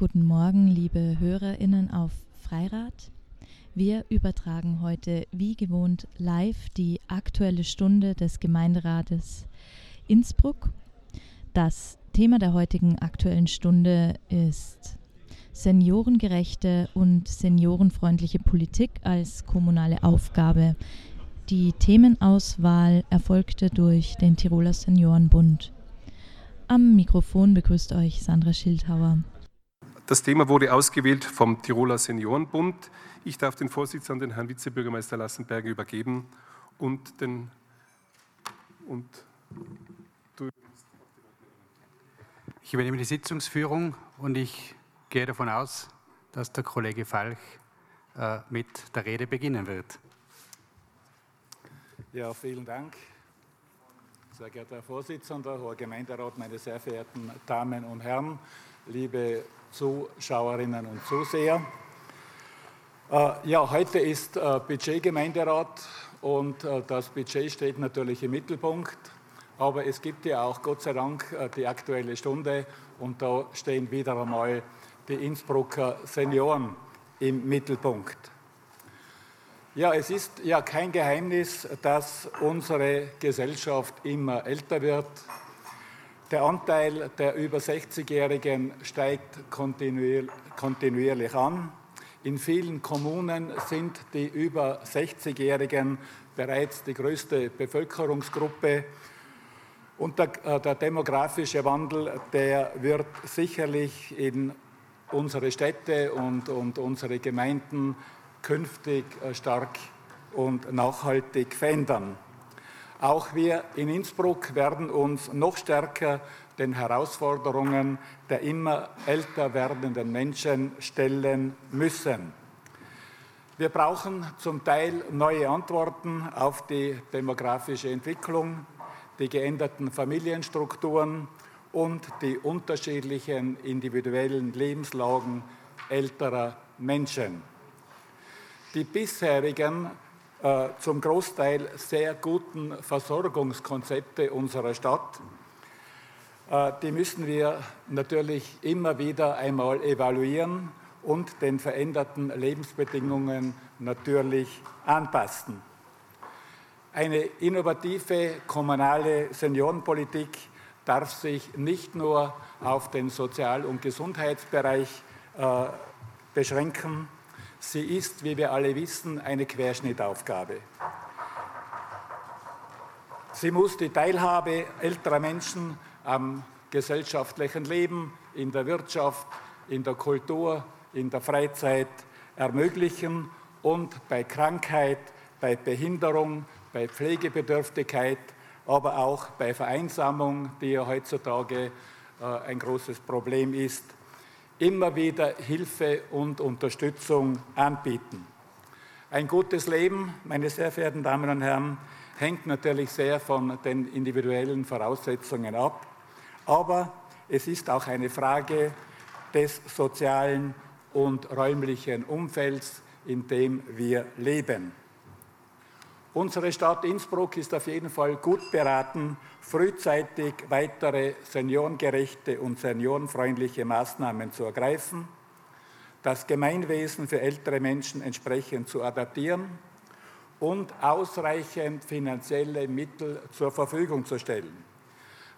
Guten Morgen, liebe Hörerinnen auf Freirad. Wir übertragen heute wie gewohnt live die aktuelle Stunde des Gemeinderates Innsbruck. Das Thema der heutigen aktuellen Stunde ist seniorengerechte und seniorenfreundliche Politik als kommunale Aufgabe. Die Themenauswahl erfolgte durch den Tiroler Seniorenbund. Am Mikrofon begrüßt euch Sandra Schildhauer. Das Thema wurde ausgewählt vom Tiroler Seniorenbund. Ich darf den Vorsitz an den Herrn Vizebürgermeister Lassenberger übergeben und den und ich übernehme die Sitzungsführung und ich gehe davon aus, dass der Kollege Falch äh, mit der Rede beginnen wird. Ja, vielen Dank. Sehr geehrter Herr Vorsitzender, hoher Gemeinderat, meine sehr verehrten Damen und Herren, liebe Zuschauerinnen und Zuseher. Äh, ja, heute ist äh, Budgetgemeinderat und äh, das Budget steht natürlich im Mittelpunkt. Aber es gibt ja auch Gott sei Dank die Aktuelle Stunde und da stehen wieder einmal die Innsbrucker Senioren im Mittelpunkt. Ja, es ist ja kein Geheimnis, dass unsere Gesellschaft immer älter wird, der Anteil der über 60-Jährigen steigt kontinuierlich an. In vielen Kommunen sind die über 60-Jährigen bereits die größte Bevölkerungsgruppe. Und der, äh, der, demografische Wandel, der wird sicherlich in unsere Städte und, und unsere Gemeinden künftig äh, stark und nachhaltig verändern. Auch wir in Innsbruck werden uns noch stärker den Herausforderungen der immer älter werdenden Menschen stellen müssen. Wir brauchen zum Teil neue Antworten auf die demografische Entwicklung, die geänderten Familienstrukturen und die unterschiedlichen individuellen Lebenslagen älterer Menschen. Die bisherigen zum Großteil sehr guten Versorgungskonzepte unserer Stadt. Äh, die müssen wir natürlich immer wieder einmal evaluieren und den veränderten Lebensbedingungen natürlich anpassen. Eine innovative kommunale Seniorenpolitik darf sich nicht nur auf den Sozial- und Gesundheitsbereich äh, beschränken, Sie ist, wie wir alle wissen, eine Querschnittaufgabe. Sie muss die Teilhabe älterer Menschen am gesellschaftlichen Leben, in der Wirtschaft, in der Kultur, in der Freizeit ermöglichen und bei Krankheit, bei Behinderung, bei Pflegebedürftigkeit, aber auch bei Vereinsamung, die ja heutzutage äh, ein großes Problem ist, immer wieder Hilfe und Unterstützung anbieten. Ein gutes Leben, meine sehr verehrten Damen und Herren, hängt natürlich sehr von den individuellen Voraussetzungen ab, aber es ist auch eine Frage des sozialen und räumlichen Umfelds, in dem wir leben. Unsere Stadt Innsbruck ist auf jeden Fall gut beraten, frühzeitig weitere seniorengerechte und seniorenfreundliche Maßnahmen zu ergreifen, das Gemeinwesen für ältere Menschen entsprechend zu adaptieren und ausreichend finanzielle Mittel zur Verfügung zu stellen.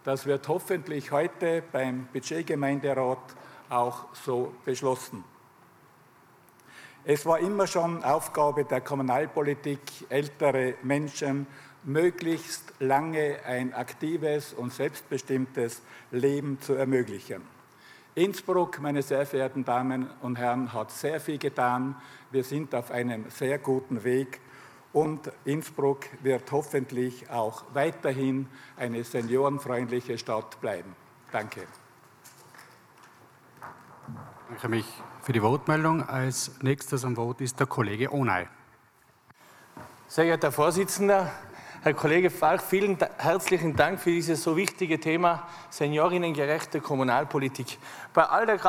Das wird hoffentlich heute beim Budgetgemeinderat auch so beschlossen. Es war immer schon Aufgabe der Kommunalpolitik, ältere Menschen möglichst lange ein aktives und selbstbestimmtes Leben zu ermöglichen. Innsbruck, meine sehr verehrten Damen und Herren, hat sehr viel getan. Wir sind auf einem sehr guten Weg und Innsbruck wird hoffentlich auch weiterhin eine seniorenfreundliche Stadt bleiben. Danke. Danke mich für die Wortmeldung. Als nächstes am Wort ist der Kollege Onay. Sehr geehrter Herr Vorsitzender, Herr Kollege Falk, vielen herzlichen Dank für dieses so wichtige Thema seniorinnengerechte Kommunalpolitik. Bei all der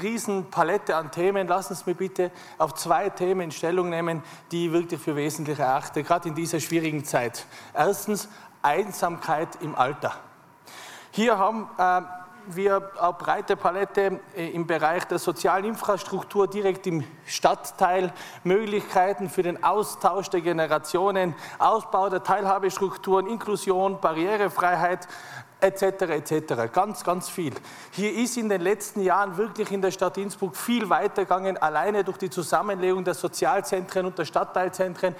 riesen Palette an Themen, lassen Sie mich bitte auf zwei Themen Stellung nehmen, die ich wirklich für wesentlich erachte, gerade in dieser schwierigen Zeit. Erstens Einsamkeit im Alter. Hier haben äh, wir eine breite Palette äh, im Bereich der sozialen Infrastruktur direkt im Stadtteil, Möglichkeiten für den Austausch der Generationen, Ausbau der Teilhabestrukturen, Inklusion, Barrierefreiheit, etc. etc. Ganz, ganz viel. Hier ist in den letzten Jahren wirklich in der Stadt Innsbruck viel weitergegangen, alleine durch die Zusammenlegung der Sozialzentren und der Stadtteilzentren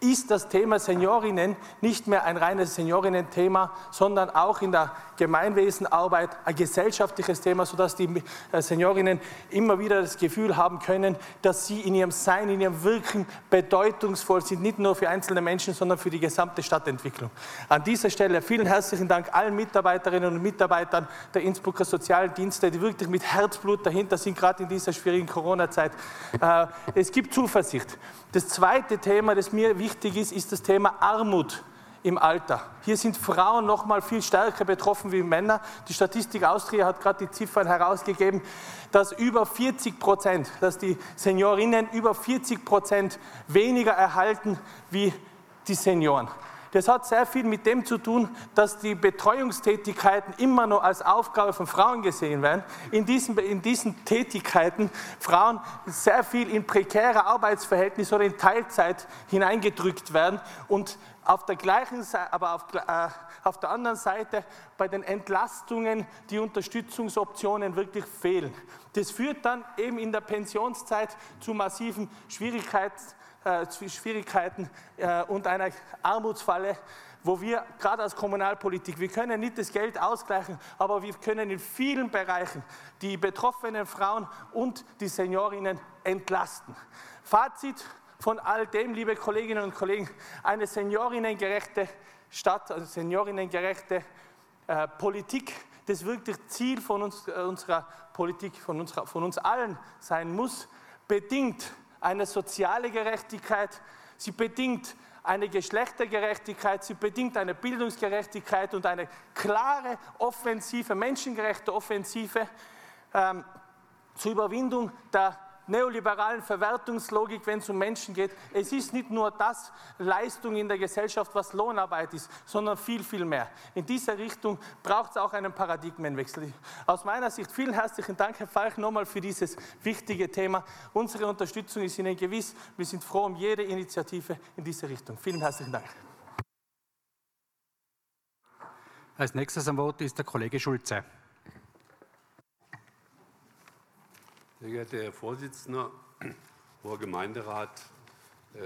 ist das Thema Seniorinnen nicht mehr ein reines Seniorinnen-Thema, sondern auch in der Gemeinwesenarbeit ein gesellschaftliches Thema, sodass die äh, Seniorinnen immer wieder das Gefühl haben können, dass sie in ihrem Sein, in ihrem Wirken bedeutungsvoll sind, nicht nur für einzelne Menschen, sondern für die gesamte Stadtentwicklung. An dieser Stelle vielen herzlichen Dank allen Mitarbeiterinnen und Mitarbeitern der Innsbrucker Sozialdienste, die wirklich mit Herzblut dahinter sind, gerade in dieser schwierigen Corona-Zeit. Äh, es gibt Zuversicht. Das zweite Thema, das mir wichtig ist, ist das Thema Armut im Alter. Hier sind Frauen noch mal viel stärker betroffen wie Männer. Die Statistik Austria hat gerade die Ziffern herausgegeben, dass über 40 Prozent, dass die Seniorinnen über 40 Prozent weniger erhalten wie die Senioren. Das hat sehr viel mit dem zu tun, dass die Betreuungstätigkeiten immer noch als Aufgabe von Frauen gesehen werden. In diesen, in diesen Tätigkeiten Frauen sehr viel in prekäre Arbeitsverhältnisse oder in Teilzeit hineingedrückt werden und auf der gleichen Seite, aber auf, äh, auf der anderen Seite bei den Entlastungen die Unterstützungsoptionen wirklich fehlen. Das führt dann eben in der Pensionszeit zu massiven Schwierigkeiten äh, Schwierigkeiten äh, und einer Armutsfalle, wo wir gerade als Kommunalpolitik, wir können nicht das Geld ausgleichen, aber wir können in vielen Bereichen die betroffenen Frauen und die Seniorinnen entlasten. Fazit von all dem, liebe Kolleginnen und Kollegen, eine seniorinnengerechte Stadt, also seniorinnengerechte äh, Politik, das wirklich Ziel von uns, äh, unserer Politik, von, unserer, von uns allen sein muss, bedingt eine soziale Gerechtigkeit, sie bedingt eine Geschlechtergerechtigkeit, sie bedingt eine Bildungsgerechtigkeit und eine klare Offensive, menschengerechte Offensive ähm, zur Überwindung der neoliberalen Verwertungslogik, wenn es um Menschen geht. Es ist nicht nur das Leistung in der Gesellschaft, was Lohnarbeit ist, sondern viel, viel mehr. In dieser Richtung braucht es auch einen Paradigmenwechsel. Aus meiner Sicht vielen herzlichen Dank, Herr Falk, nochmal für dieses wichtige Thema. Unsere Unterstützung ist Ihnen gewiss. Wir sind froh um jede Initiative in diese Richtung. Vielen herzlichen Dank. Als nächstes am Wort ist der Kollege Schulze. Sehr geehrter Herr Vorsitzender, hoher Gemeinderat, äh,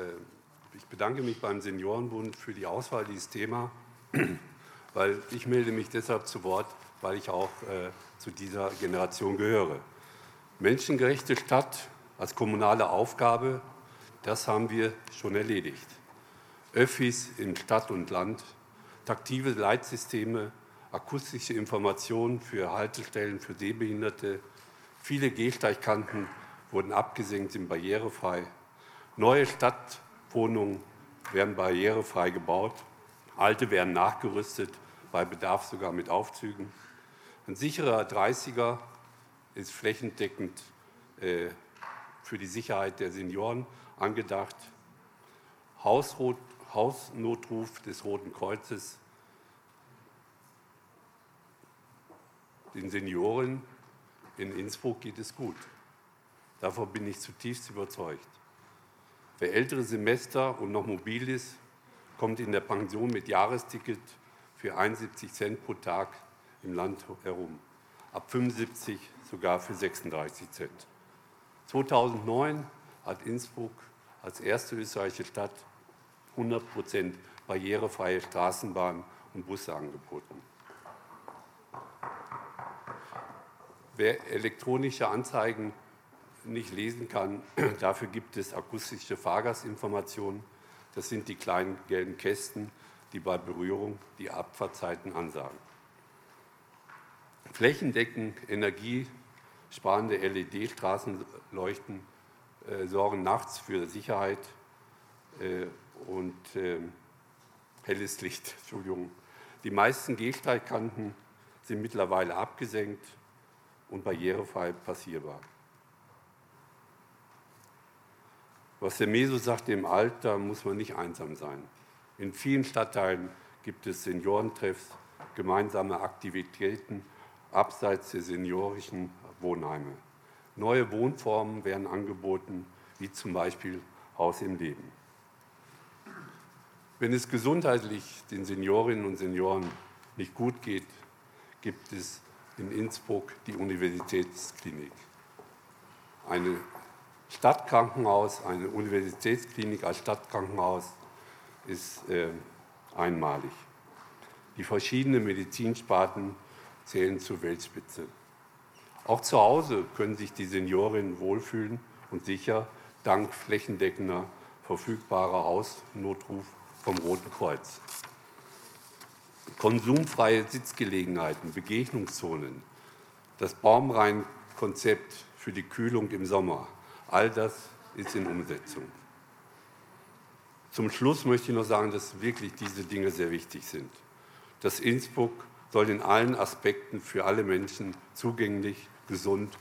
ich bedanke mich beim Seniorenbund für die Auswahl dieses Thema, weil ich melde mich deshalb zu Wort, weil ich auch äh, zu dieser Generation gehöre. Menschengerechte Stadt als kommunale Aufgabe, das haben wir schon erledigt. Öffis in Stadt und Land, taktive Leitsysteme, akustische Informationen für Haltestellen für Sehbehinderte, Viele Gehsteigkanten wurden abgesenkt, sind barrierefrei. Neue Stadtwohnungen werden barrierefrei gebaut. Alte werden nachgerüstet, bei Bedarf sogar mit Aufzügen. Ein sicherer 30er ist flächendeckend äh, für die Sicherheit der Senioren angedacht. Hausrot, Hausnotruf des Roten Kreuzes den Senioren in Innsbruck geht es gut. Davon bin ich zutiefst überzeugt. Wer ältere Semester und noch mobil ist, kommt in der Pension mit Jahresticket für 71 Cent pro Tag im Land herum. Ab 75 sogar für 36 Cent. 2009 hat Innsbruck als erste österreichische Stadt 100 Prozent barrierefreie Straßenbahnen und Busse angeboten. Wer elektronische Anzeigen nicht lesen kann, dafür gibt es akustische Fahrgastinformationen. Das sind die kleinen gelben Kästen, die bei Berührung die Abfahrtzeiten ansagen. Flächendeckend energiesparende LED-Straßenleuchten äh, sorgen nachts für Sicherheit äh, und äh, helles Licht. Entschuldigung. Die meisten Gehsteigkanten sind mittlerweile abgesenkt und barrierefrei passierbar. Was der Meso sagt, im Alter muss man nicht einsam sein. In vielen Stadtteilen gibt es Seniorentreffs, gemeinsame Aktivitäten, abseits der seniorischen Wohnheime. Neue Wohnformen werden angeboten, wie zum Beispiel Haus im Leben. Wenn es gesundheitlich den Seniorinnen und Senioren nicht gut geht, gibt es in Innsbruck die Universitätsklinik. Ein Stadtkrankenhaus, eine Universitätsklinik als Stadtkrankenhaus ist äh, einmalig. Die verschiedenen Medizinsparten zählen zur Weltspitze. Auch zu Hause können sich die Seniorinnen wohlfühlen und sicher dank flächendeckender verfügbarer Hausnotruf vom Roten Kreuz. Konsumfreie Sitzgelegenheiten, Begegnungszonen, das Baumreihenkonzept für die Kühlung im Sommer, all das ist in Umsetzung. Zum Schluss möchte ich noch sagen, dass wirklich diese Dinge sehr wichtig sind. Das Innsbruck soll in allen Aspekten für alle Menschen zugänglich, gesund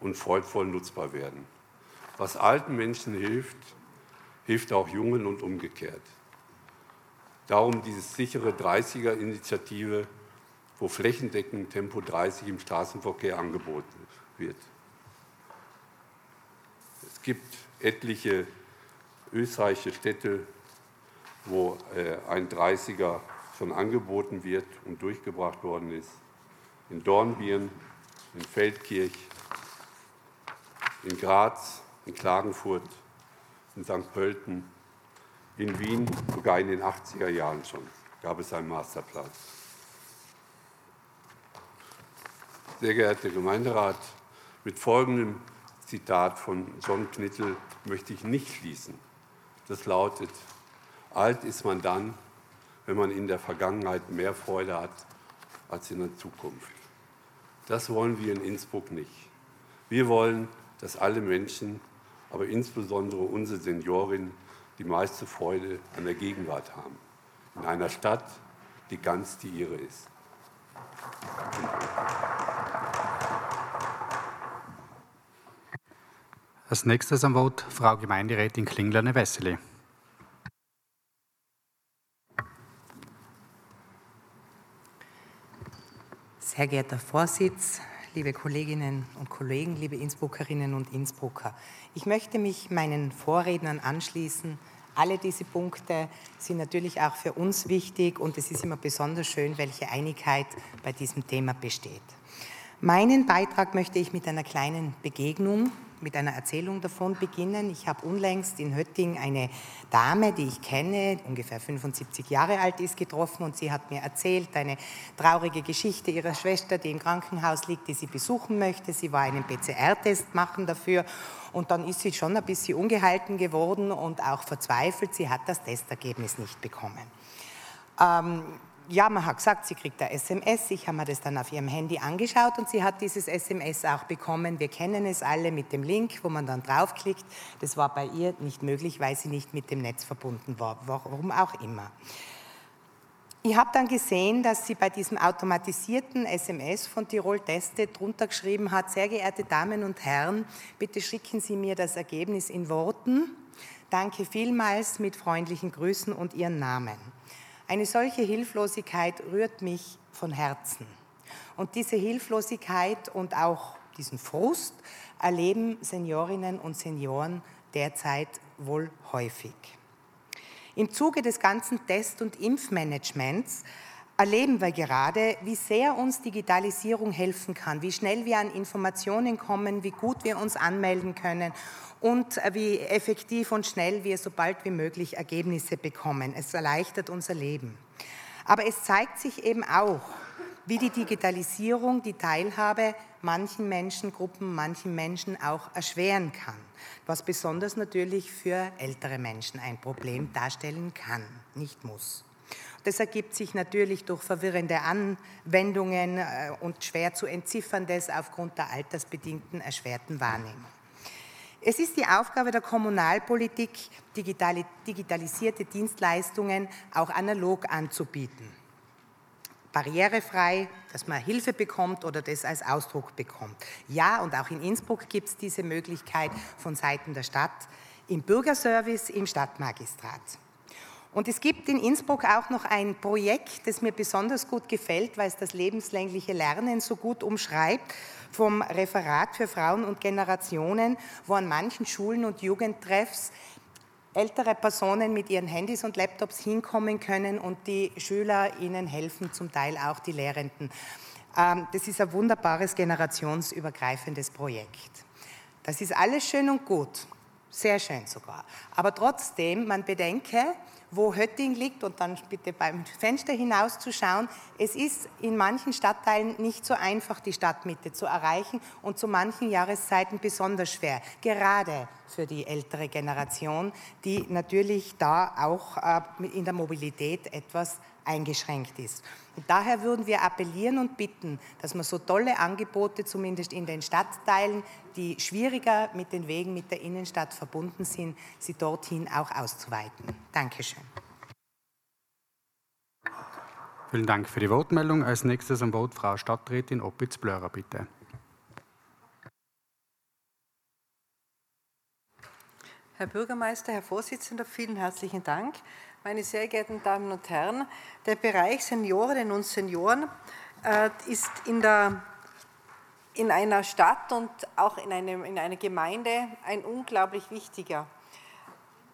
und freudvoll nutzbar werden. Was alten Menschen hilft, hilft auch Jungen und umgekehrt. Darum diese sichere 30er-Initiative, wo flächendeckend Tempo 30 im Straßenverkehr angeboten wird. Es gibt etliche österreichische Städte, wo äh, ein 30er schon angeboten wird und durchgebracht worden ist. In Dornbirn, in Feldkirch, in Graz, in Klagenfurt, in St. Pölten, in Wien, sogar in den 80er Jahren schon, gab es einen Masterplan. Sehr geehrter Gemeinderat, mit folgendem Zitat von John Knittel möchte ich nicht schließen. Das lautet, alt ist man dann, wenn man in der Vergangenheit mehr Freude hat als in der Zukunft. Das wollen wir in Innsbruck nicht. Wir wollen, dass alle Menschen, aber insbesondere unsere Seniorinnen die meiste Freude an der Gegenwart haben. In einer Stadt, die ganz die ihre ist. Als nächstes am Wort Frau Gemeinderätin Klingler-Wessely. Sehr geehrter Vorsitz, liebe Kolleginnen und Kollegen, liebe Innsbruckerinnen und Innsbrucker. Ich möchte mich meinen Vorrednern anschließen. Alle diese Punkte sind natürlich auch für uns wichtig und es ist immer besonders schön, welche Einigkeit bei diesem Thema besteht. Meinen Beitrag möchte ich mit einer kleinen Begegnung mit einer Erzählung davon beginnen. Ich habe unlängst in Hötting eine Dame, die ich kenne, ungefähr 75 Jahre alt ist, getroffen und sie hat mir erzählt eine traurige Geschichte ihrer Schwester, die im Krankenhaus liegt, die sie besuchen möchte. Sie war einen PCR-Test machen dafür und dann ist sie schon ein bisschen ungehalten geworden und auch verzweifelt. Sie hat das Testergebnis nicht bekommen. Ähm, ja, man hat gesagt, sie kriegt ein SMS. Ich habe mir das dann auf ihrem Handy angeschaut und sie hat dieses SMS auch bekommen. Wir kennen es alle mit dem Link, wo man dann draufklickt. Das war bei ihr nicht möglich, weil sie nicht mit dem Netz verbunden war. Warum auch immer. Ich habe dann gesehen, dass sie bei diesem automatisierten SMS von Tirol Teste drunter geschrieben hat, sehr geehrte Damen und Herren, bitte schicken Sie mir das Ergebnis in Worten. Danke vielmals mit freundlichen Grüßen und Ihren Namen. Eine solche Hilflosigkeit rührt mich von Herzen. Und diese Hilflosigkeit und auch diesen Frust erleben Seniorinnen und Senioren derzeit wohl häufig. Im Zuge des ganzen Test- und Impfmanagements erleben wir gerade, wie sehr uns Digitalisierung helfen kann, wie schnell wir an Informationen kommen, wie gut wir uns anmelden können und äh, wie effektiv und schnell wir so bald wie möglich Ergebnisse bekommen. Es erleichtert unser Leben. Aber es zeigt sich eben auch, wie die Digitalisierung die Teilhabe manchen Menschengruppen, manchen Menschen auch erschweren kann, was besonders natürlich für ältere Menschen ein Problem darstellen kann, nicht muss. Das ergibt sich natürlich durch verwirrende Anwendungen äh, und schwer zu entzifferndes aufgrund der altersbedingten erschwerten Wahrnehmung. Es ist die Aufgabe der Kommunalpolitik, digitalisierte Dienstleistungen auch analog anzubieten. Barrierefrei, dass man Hilfe bekommt oder das als Ausdruck bekommt. Ja, und auch in Innsbruck gibt es diese Möglichkeit von Seiten der Stadt im Bürgerservice, im Stadtmagistrat. Und es gibt in Innsbruck auch noch ein Projekt, das mir besonders gut gefällt, weil es das lebenslängliche Lernen so gut umschreibt, vom Referat für Frauen und Generationen, wo an manchen Schulen und Jugendtreffs ältere Personen mit ihren Handys und Laptops hinkommen können und die Schüler ihnen helfen, zum Teil auch die Lehrenden. Ähm, das ist ein wunderbares generationsübergreifendes Projekt. Das ist alles schön und gut, sehr schön sogar. Aber trotzdem, man bedenke, wo Hötting liegt und dann bitte beim Fenster hinauszuschauen. Es ist in manchen Stadtteilen nicht so einfach, die Stadtmitte zu erreichen und zu manchen Jahreszeiten besonders schwer, gerade für die ältere Generation, die natürlich da auch äh, in der Mobilität etwas eingeschränkt ist. Und daher würden wir appellieren und bitten, dass man so tolle Angebote, zumindest in den Stadtteilen, die schwieriger mit den Wegen mit der Innenstadt verbunden sind, sie dorthin auch auszuweiten. Dankeschön. Vielen Dank für die Wortmeldung. Als nächstes am Wort Frau Stadträtin Oppitz-Blörer, bitte. Herr Bürgermeister, Herr Vorsitzender, vielen herzlichen Dank. Meine sehr geehrten Damen und Herren, der Bereich Seniorinnen und Senioren äh, ist in, der, in einer Stadt und auch in, einem, in einer Gemeinde ein unglaublich wichtiger.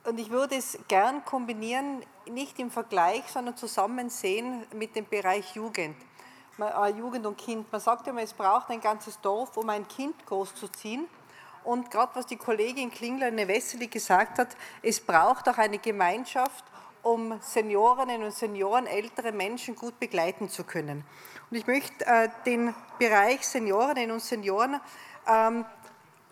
Und ich würde es gern kombinieren, nicht im Vergleich, sondern zusammen sehen mit dem Bereich Jugend. Äh, Jugend und Kind. Man sagt immer, es braucht ein ganzes Dorf, um ein Kind großzuziehen. Und gerade was die Kollegin Klingler-Newesseli gesagt hat, es braucht auch eine Gemeinschaft, um Seniorinnen und Senioren, ältere Menschen gut begleiten zu können. Und ich möchte äh, den Bereich Seniorinnen und Senioren ähm,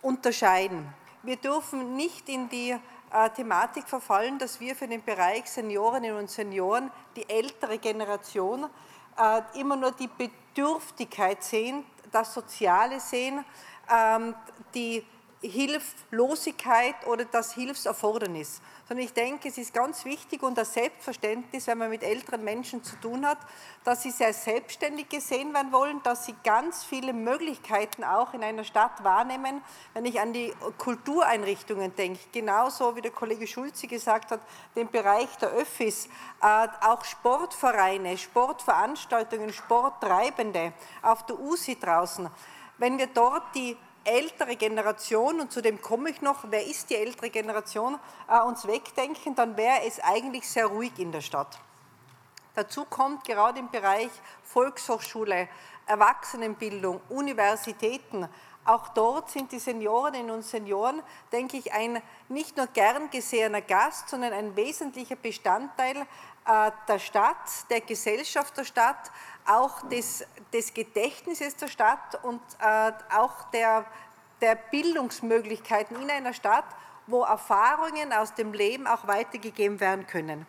unterscheiden. Wir dürfen nicht in die äh, Thematik verfallen, dass wir für den Bereich Seniorinnen und Senioren, die ältere Generation, äh, immer nur die Bedürftigkeit sehen, das Soziale sehen, ähm, die Hilflosigkeit oder das Hilfserfordernis sondern ich denke, es ist ganz wichtig und das Selbstverständnis, wenn man mit älteren Menschen zu tun hat, dass sie sehr selbstständig gesehen werden wollen, dass sie ganz viele Möglichkeiten auch in einer Stadt wahrnehmen. Wenn ich an die Kultureinrichtungen denke, genauso wie der Kollege Schulze gesagt hat, den Bereich der Öffis, äh, auch Sportvereine, Sportveranstaltungen, Sporttreibende auf der USI draußen, wenn wir dort die ältere Generation, und zu dem komme ich noch, wer ist die ältere Generation, äh, uns wegdenken, dann wäre es eigentlich sehr ruhig in der Stadt. Dazu kommt gerade im Bereich Volkshochschule, Erwachsenenbildung, Universitäten, auch dort sind die Seniorinnen und Senioren, denke ich, ein nicht nur gern gesehener Gast, sondern ein wesentlicher Bestandteil äh, der Stadt, der Gesellschaft der Stadt, auch des, des Gedächtnisses der Stadt und äh, auch der, der Bildungsmöglichkeiten in einer Stadt, wo Erfahrungen aus dem Leben auch weitergegeben werden können.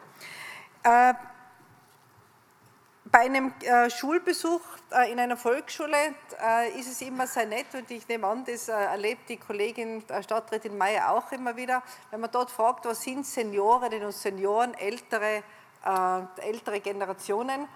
Bei einem äh, Schulbesuch äh, in einer Volksschule äh, ist es immer sehr nett und ich nehme an, das äh, erlebt die Kollegin äh, Stadträtin Mayer auch immer wieder, wenn man dort fragt, was sind Seniorinnen und Senioren, ältere, äh, ältere Generationen,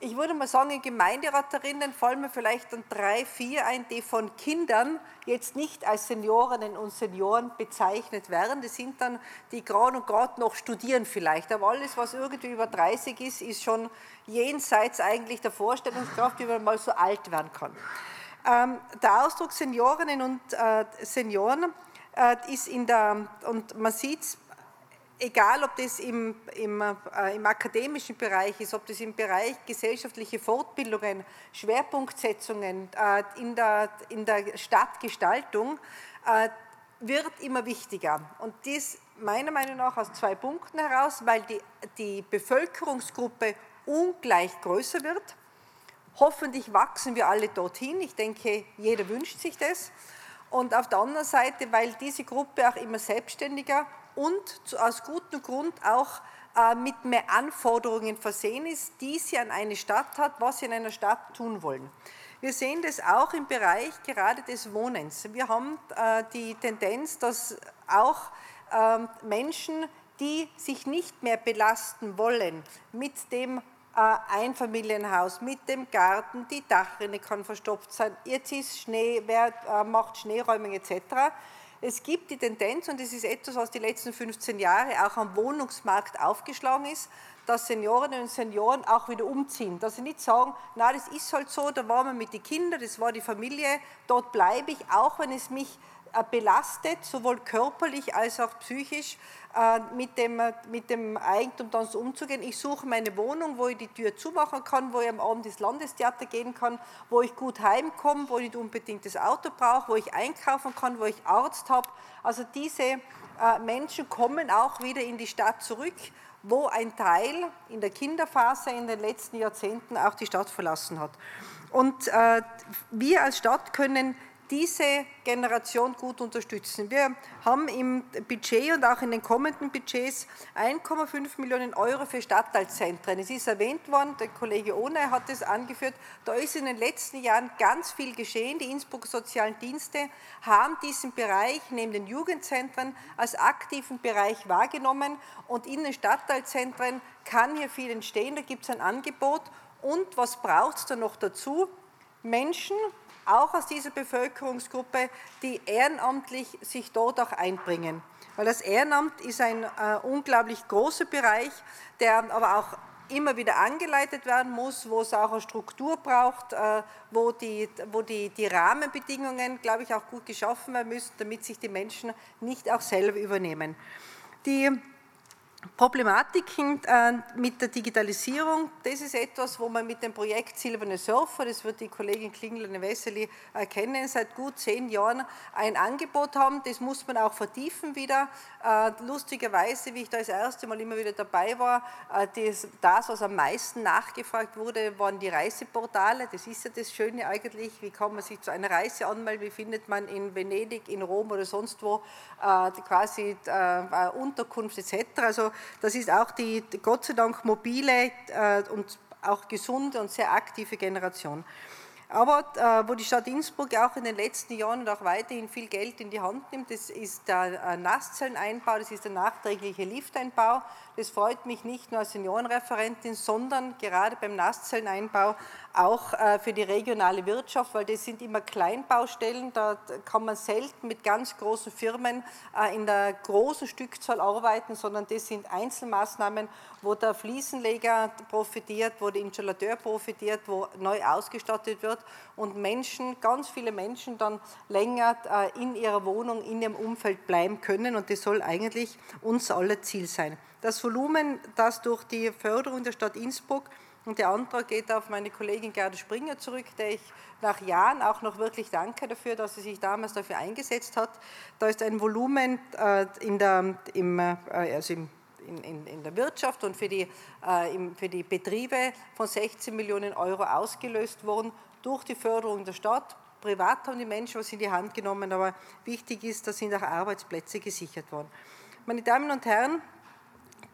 ich würde mal sagen, Gemeinderaterinnen fallen mir vielleicht dann drei, vier ein, die von Kindern jetzt nicht als Seniorinnen und Senioren bezeichnet werden. Das sind dann die gerade und gerade noch studieren vielleicht. Aber alles, was irgendwie über 30 ist, ist schon jenseits eigentlich der Vorstellungskraft, wie man mal so alt werden kann. Ähm, der Ausdruck Seniorinnen und äh, Senioren äh, ist in der, und man sieht es egal ob das im, im, äh, im, akademischen Bereich ist, ob das im Bereich gesellschaftliche Fortbildungen, Schwerpunktsetzungen äh, in, der, in der Stadtgestaltung, äh, wird immer wichtiger. Und dies meiner Meinung nach aus zwei Punkten heraus, weil die, die Bevölkerungsgruppe ungleich größer wird. Hoffentlich wachsen wir alle dorthin. Ich denke, jeder wünscht sich das. Und auf der anderen Seite, weil diese Gruppe auch immer selbstständiger und aus gutem Grund auch äh, mit mehr Anforderungen versehen ist, die sie an eine Stadt hat, was sie in einer Stadt tun wollen. Wir sehen das auch im Bereich gerade des Wohnens. Wir haben äh, die Tendenz, dass auch ähm, Menschen, die sich nicht mehr belasten wollen mit dem Einfamilienhaus mit dem Garten, die Dachrinne kann verstopft sein, jetzt ist Schnee, wer äh, macht Schneeräumung etc. Es gibt die Tendenz, und das ist etwas, was die letzten 15 Jahre auch am Wohnungsmarkt aufgeschlagen ist, dass Seniorinnen und Senioren auch wieder umziehen. Dass sie nicht sagen, na, das ist halt so, da waren wir mit den Kindern, das war die Familie, dort bleibe ich, auch wenn es mich belastet, sowohl körperlich als auch psychisch, äh, mit dem, mit dem Eigentum dann umzugehen. Ich suche meine Wohnung, wo ich die Tür zumachen kann, wo ich am Abend ins Landestheater gehen kann, wo ich gut heimkomme, wo ich nicht unbedingt das Auto brauche, wo ich einkaufen kann, wo ich Arzt habe. Also diese äh, Menschen kommen auch wieder in die Stadt zurück wo ein Teil in der Kinderphase in den letzten Jahrzehnten auch die Stadt verlassen hat. Und äh, wir als Stadt können diese Generation gut unterstützen. Wir haben im Budget und auch in den kommenden Budgets 1,5 Millionen Euro für Stadtteilzentren. Es ist erwähnt worden, der Kollege Ohne hat es angeführt, da ist in den letzten Jahren ganz viel geschehen. Die Innsbrucker Sozialen Dienste haben diesen Bereich neben den Jugendzentren als aktiven Bereich wahrgenommen und in den Stadtteilzentren kann hier viel entstehen, da gibt es ein Angebot. Und was braucht es da noch dazu? Menschen, auch aus dieser Bevölkerungsgruppe, die ehrenamtlich sich dort auch einbringen. Weil das Ehrenamt ist ein äh, unglaublich großer Bereich, der aber auch immer wieder angeleitet werden muss, wo es auch eine Struktur braucht, äh, wo, die, wo die, die Rahmenbedingungen, glaube ich, auch gut geschaffen werden müssen, damit sich die Menschen nicht auch selber übernehmen. Die Problematiken äh, mit der Digitalisierung, das ist etwas, wo man mit dem Projekt Silberne Surfer, das wird die Kollegin Klingler-Wesseli erkennen, seit gut zehn Jahren ein Angebot haben. Das muss man auch vertiefen wieder. Äh, lustigerweise, wie ich da das erste Mal immer wieder dabei war, äh, das, was am meisten nachgefragt wurde, waren die Reiseportale. Das ist ja das Schöne eigentlich. Wie kann man sich zu einer Reise anmelden? Wie findet man in Venedig, in Rom oder sonst wo quasi Unterkunft etc. Also das ist auch die Gott sei Dank mobile äh, und auch gesunde und sehr aktive Generation. Aber äh, wo die Stadt Innsbruck auch in den letzten Jahren und auch weiterhin viel Geld in die Hand nimmt, das ist der äh, Nasszelleneinbau, das ist der nachträgliche Lifteinbau. Das freut mich nicht nur als Seniorenreferentin, sondern gerade beim Nasszelleneinbau auch äh, für die regionale Wirtschaft, weil das sind immer Kleinbaustellen, da kann man selten mit ganz großen Firmen äh, in der großen Stückzahl arbeiten, sondern das sind Einzelmaßnahmen, wo der Fliesenleger profitiert, wo der Installateur profitiert, wo neu ausgestattet wird und Menschen, ganz viele Menschen dann länger äh, in ihrer Wohnung, in ihrem Umfeld bleiben können und das soll eigentlich unser aller Ziel sein. Das Volumen, das durch die Förderung der Stadt Innsbruck und der Antrag geht auf meine Kollegin Gerda Springer zurück, der ich nach Jahren auch noch wirklich danke dafür, dass sie sich damals dafür eingesetzt hat. Da ist ein Volumen äh, in der, im, äh, also im, in, in, der Wirtschaft und für die, äh, für die Betriebe von 16 Millionen Euro ausgelöst worden durch die Förderung der Stadt. Privat haben die Menschen was in die Hand genommen, aber wichtig ist, da sind auch Arbeitsplätze gesichert worden. Meine Damen und Herren,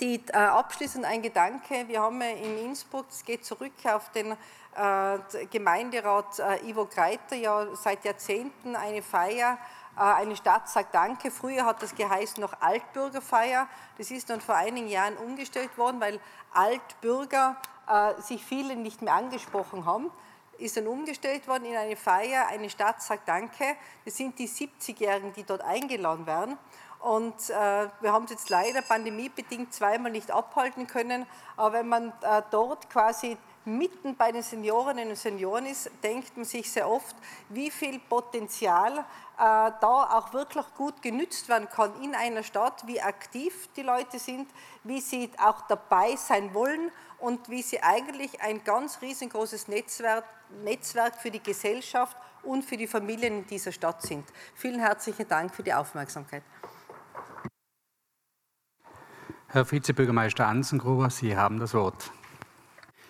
die, äh, abschließend ein Gedanke. Wir haben in Innsbruck, es geht zurück auf den äh, Gemeinderat äh, Ivo Greiter, ja seit Jahrzehnten eine Feier, äh, eine Stadt sagt Danke. Früher hat das geheißen noch Altbürgerfeier. Das ist dann vor einigen Jahren umgestellt worden, weil Altbürger äh, sich viele nicht mehr angesprochen haben ist dann umgestellt worden in eine Feier, eine Stadt sagt Danke. Das sind die 70-Jährigen, die dort eingeladen werden. Und äh, wir haben es jetzt leider pandemiebedingt zweimal nicht abhalten können. Aber wenn man äh, dort quasi mitten bei den Seniorinnen und Senioren ist, denkt man sich sehr oft, wie viel Potenzial äh, da auch wirklich gut genützt werden kann in einer Stadt, wie aktiv die Leute sind, wie sie auch dabei sein wollen und wie sie eigentlich ein ganz riesengroßes Netzwerk, Netzwerk für die Gesellschaft und für die Familien in dieser Stadt sind. Vielen herzlichen Dank für die Aufmerksamkeit. Herr Vizebürgermeister Ansengruber, Sie haben das Wort.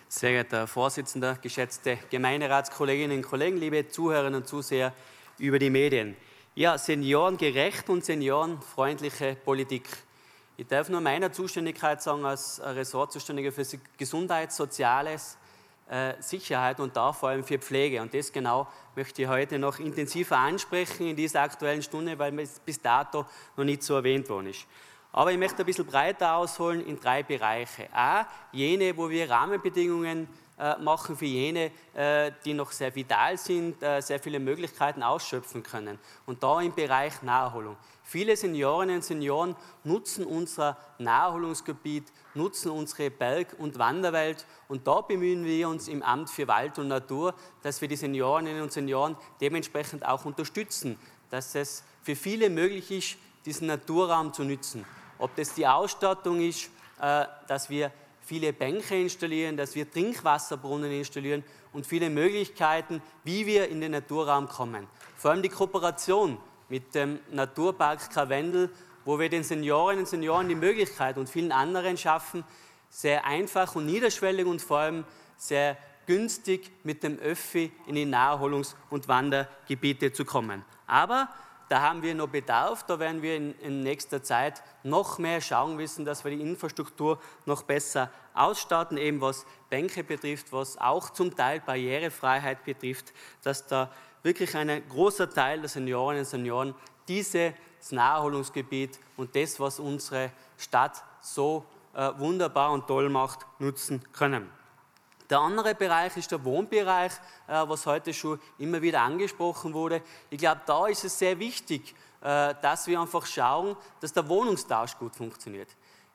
Sehr geehrter Herr Vorsitzender, geschätzte Gemeinderatskolleginnen und Kollegen, liebe Zuhörerinnen und Zuseher über die Medien. Ja, seniorengerecht und seniorenfreundliche Politik. Ich darf nur meiner Zuständigkeit sagen, als Ressortzuständiger für Gesundheit, Soziales, äh, Sicherheit und da vor allem für Pflege. Und das genau möchte ich heute noch intensiver ansprechen in dieser aktuellen Stunde, weil es bis dato noch nicht so erwähnt worden ist. Aber ich möchte ein bisschen breiter ausholen in drei Bereiche. A, jene, wo wir Rahmenbedingungen äh, machen für jene, äh, die noch sehr vital sind, äh, sehr viele Möglichkeiten ausschöpfen können. Und da im Bereich Naherholung. Viele Seniorinnen und Senioren nutzen unser Naherholungsgebiet, nutzen unsere Berg- und Wanderwelt und da bemühen wir uns im Amt für Wald und Natur, dass wir die Seniorinnen und Senioren dementsprechend auch unterstützen, dass es für viele möglich ist, diesen Naturraum zu nutzen. Ob das die Ausstattung ist, dass wir viele Bänke installieren, dass wir Trinkwasserbrunnen installieren und viele Möglichkeiten, wie wir in den Naturraum kommen. Vor allem die Kooperation mit dem Naturpark Karwendel, wo wir den Seniorinnen und Senioren die Möglichkeit und vielen anderen schaffen, sehr einfach und niederschwellig und vor allem sehr günstig mit dem Öffi in die Naherholungs- und Wandergebiete zu kommen. Aber da haben wir noch Bedarf, da werden wir in, in, nächster Zeit noch mehr schauen müssen, dass wir die Infrastruktur noch besser ausstatten, eben was Bänke betrifft, was auch zum Teil Barrierefreiheit betrifft, dass da wirklich ein großer Teil der Seniorinnen und Senioren dieses Naherholungsgebiet und das, was unsere Stadt so äh, wunderbar und toll macht, nutzen können. Der andere Bereich ist der Wohnbereich, äh, was heute schon immer wieder angesprochen wurde. Ich glaube, da ist es sehr wichtig, äh, dass wir einfach schauen, dass der Wohnungstausch gut funktioniert.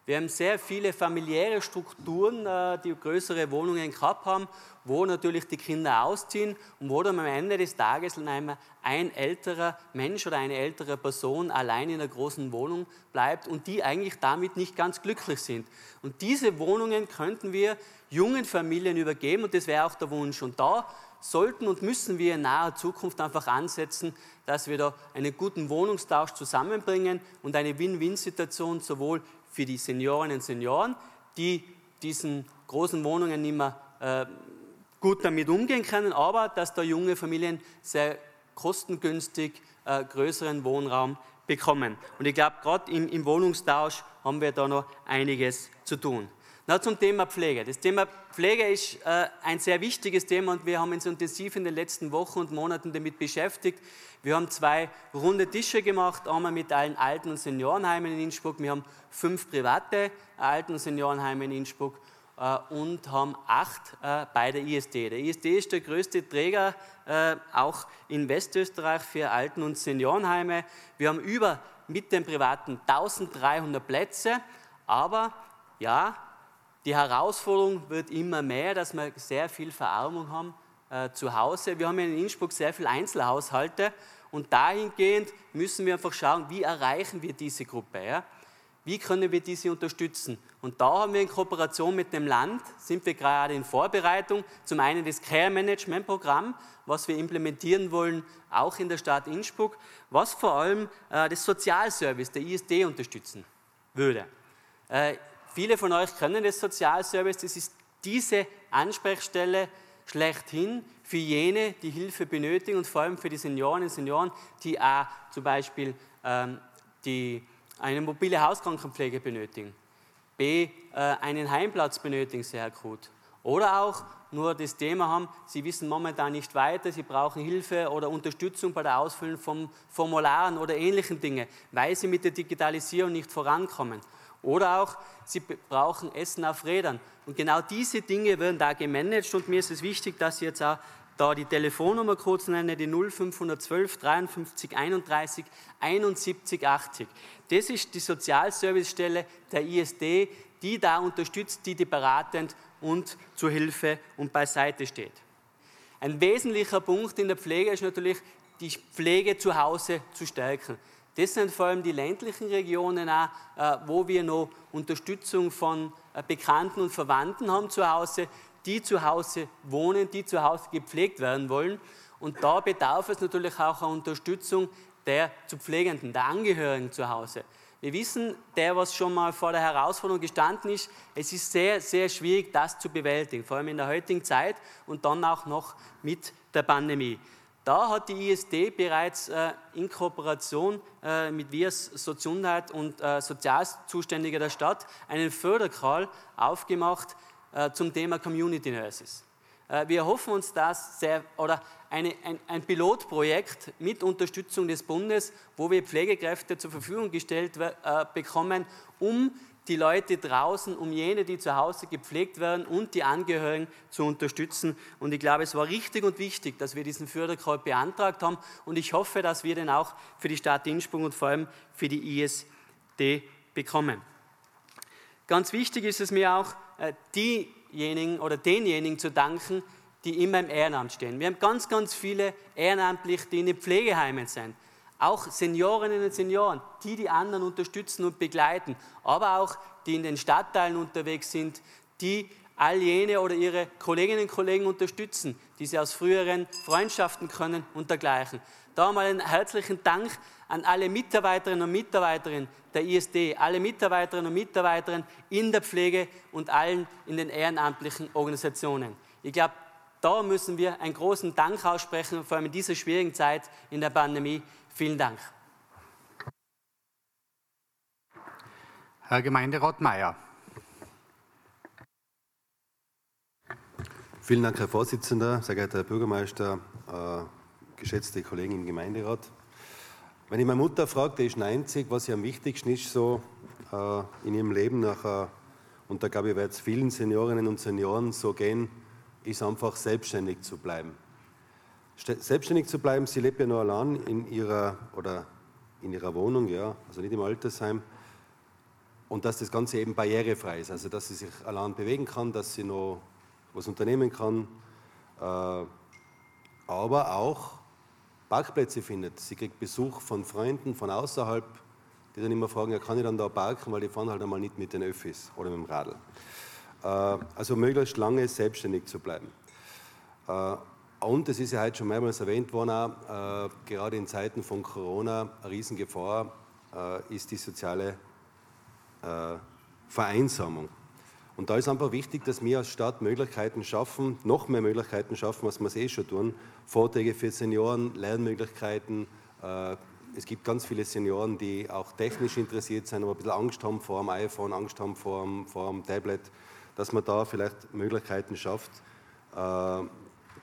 Wir haben sehr viele familiäre Strukturen, äh, die größere Wohnungen gehabt haben, wo natürlich die Kinder ausziehen und wo dann am Ende des Tages ein älterer Mensch oder eine ältere Person allein in einer großen Wohnung bleibt und die eigentlich damit nicht ganz glücklich sind. Und diese Wohnungen könnten wir jungen Familien übergeben und das wäre auch der Wunsch. Und da sollten und müssen wir in naher Zukunft einfach ansetzen, dass wir da einen guten Wohnungstausch zusammenbringen und eine Win-Win-Situation sowohl für die Seniorinnen und Senioren, die diesen großen Wohnungen nicht mehr äh, gut damit umgehen können, aber dass da junge Familien sehr kostengünstig äh, größeren Wohnraum bekommen. Und ich glaube, gerade im, im Wohnungstausch haben wir da noch einiges zu tun. Na, zum Thema Pflege. Das Thema Pflege ist äh, ein sehr wichtiges Thema und wir haben uns intensiv in den letzten Wochen und Monaten damit beschäftigt. Wir haben zwei runde Tische gemacht, einmal mit allen Alten- und Seniorenheimen in Innsbruck. Wir haben fünf private Alten- und Seniorenheime in Innsbruck äh, und haben acht äh, bei der ISD. Der ISD ist der größte Träger äh, auch in Westösterreich für Alten- und Seniorenheime. Wir haben über mit den privaten 1300 Plätze, aber ja, die Herausforderung wird immer mehr, dass wir sehr viel Verarmung haben äh, zu Hause. Wir haben in Innsbruck sehr viele Einzelhaushalte und dahingehend müssen wir einfach schauen, wie erreichen wir diese Gruppe. Ja? Wie können wir diese unterstützen? Und da haben wir in Kooperation mit dem Land, sind wir gerade in Vorbereitung, zum einen das Care Management Programm, was wir implementieren wollen, auch in der Stadt Innsbruck, was vor allem äh, das Sozialservice der ISD unterstützen würde. Äh, Viele von euch kennen das Sozialservice. Das ist diese Ansprechstelle schlechthin für jene, die Hilfe benötigen und vor allem für die Senioren und Senioren, die auch zum Beispiel ähm, die eine mobile Hauskrankenpflege benötigen, b äh, einen Heimplatz benötigen sehr akut oder auch nur das Thema haben, sie wissen momentan nicht weiter, sie brauchen Hilfe oder Unterstützung bei der Ausfüllung von Formularen oder ähnlichen Dingen, weil sie mit der Digitalisierung nicht vorankommen. Oder auch, sie brauchen Essen auf Rädern. Und genau diese Dinge werden da gemanagt und mir ist es wichtig, dass ich jetzt auch da die Telefonnummer kurz nenne, die 0512 53 31 71 80. Das ist die Sozialservicestelle der ISD, die da unterstützt, die die beratend und zur Hilfe und beiseite steht. Ein wesentlicher Punkt in der Pflege ist natürlich, die Pflege zu Hause zu stärken. Das sind vor allem die ländlichen Regionen, auch, äh, wo wir noch Unterstützung von äh, Bekannten und Verwandten haben zu Hause, die zu Hause wohnen, die zu Hause gepflegt werden wollen. Und da bedarf es natürlich auch einer Unterstützung der zu Pflegenden, der Angehörigen zu Hause. Wir wissen, der, was schon mal vor der Herausforderung gestanden ist, es ist sehr, sehr schwierig, das zu bewältigen, vor allem in der heutigen Zeit und dann auch noch mit der Pandemie. Da hat die ISD bereits äh, in Kooperation äh, mit WIAS Sozialheit und äh, Sozialzuständiger der Stadt einen Fördercall aufgemacht zum Thema Community Nurses. Äh, wir hoffen uns das sehr, oder eine, ein, ein, Pilotprojekt mit Unterstützung des Bundes, wo wir Pflegekräfte zur Verfügung gestellt äh, bekommen, um die Leute draußen, um jene, die zu Hause gepflegt werden und die Angehörigen zu unterstützen. Und ich glaube, es war richtig und wichtig, dass wir diesen Förderkreuz beantragt haben. Und ich hoffe, dass wir den auch für die Stadt Innsbruck und vor allem für die ISD bekommen. Ganz wichtig ist es mir auch, äh, diejenigen oder denjenigen zu danken, die immer im Ehrenamt stehen. Wir haben ganz, ganz viele Ehrenamtliche, die in den Pflegeheimen sind auch Seniorinnen und Senioren, die die anderen unterstützen und begleiten, aber auch die in den Stadtteilen unterwegs sind, die all jene oder ihre Kolleginnen und Kollegen unterstützen, die sie aus früheren Freundschaften können und dergleichen. Da mal einen herzlichen Dank an alle Mitarbeiterinnen und Mitarbeiter der ISD, alle Mitarbeiterinnen und Mitarbeiter in der Pflege und allen in den ehrenamtlichen Organisationen. Ich glaube, da müssen wir einen großen Dank aussprechen, vor allem in dieser schwierigen Zeit in der Pandemie, Vielen Dank. Herr Gemeinderat Mayer. Vielen Dank, Herr Vorsitzender, sehr geehrter Herr Bürgermeister, äh, geschätzte Kollegen im Gemeinderat. Wenn ich meine Mutter frage, die ist 90, was ihr am wichtigsten ist so äh, in ihrem Leben nachher, und da glaube ich, wird es vielen Seniorinnen und Senioren so gehen, ist einfach selbstständig zu bleiben selbstständig zu bleiben. Sie lebt ja nur allein in ihrer, oder in ihrer Wohnung, ja, also nicht im Altersheim. Und dass das Ganze eben barrierefrei ist, also dass sie sich allein bewegen kann, dass sie noch was unternehmen kann, äh, aber auch Parkplätze findet. Sie kriegt Besuch von Freunden von außerhalb, die dann immer fragen, ja, kann ich dann da parken, weil die fahren halt einmal nicht mit den Öffis oder mit dem Radl. Äh, also möglichst lange selbstständig zu bleiben. Äh, und es ist ja heute schon mehrmals erwähnt worden, auch, äh, gerade in Zeiten von Corona, eine Riesengefahr ist die soziale Vereinsamung. Und da ist einfach wichtig, dass wir als Stadt Möglichkeiten schaffen, noch mehr Möglichkeiten schaffen, was wir es eh schon tun. Vorträge für Senioren, Lernmöglichkeiten. Es gibt ganz viele Senioren, die auch technisch interessiert sind, aber ein bisschen Angst haben vor dem iPhone, Angst haben vor dem, vor dem Tablet, dass man da vielleicht Möglichkeiten schafft, äh,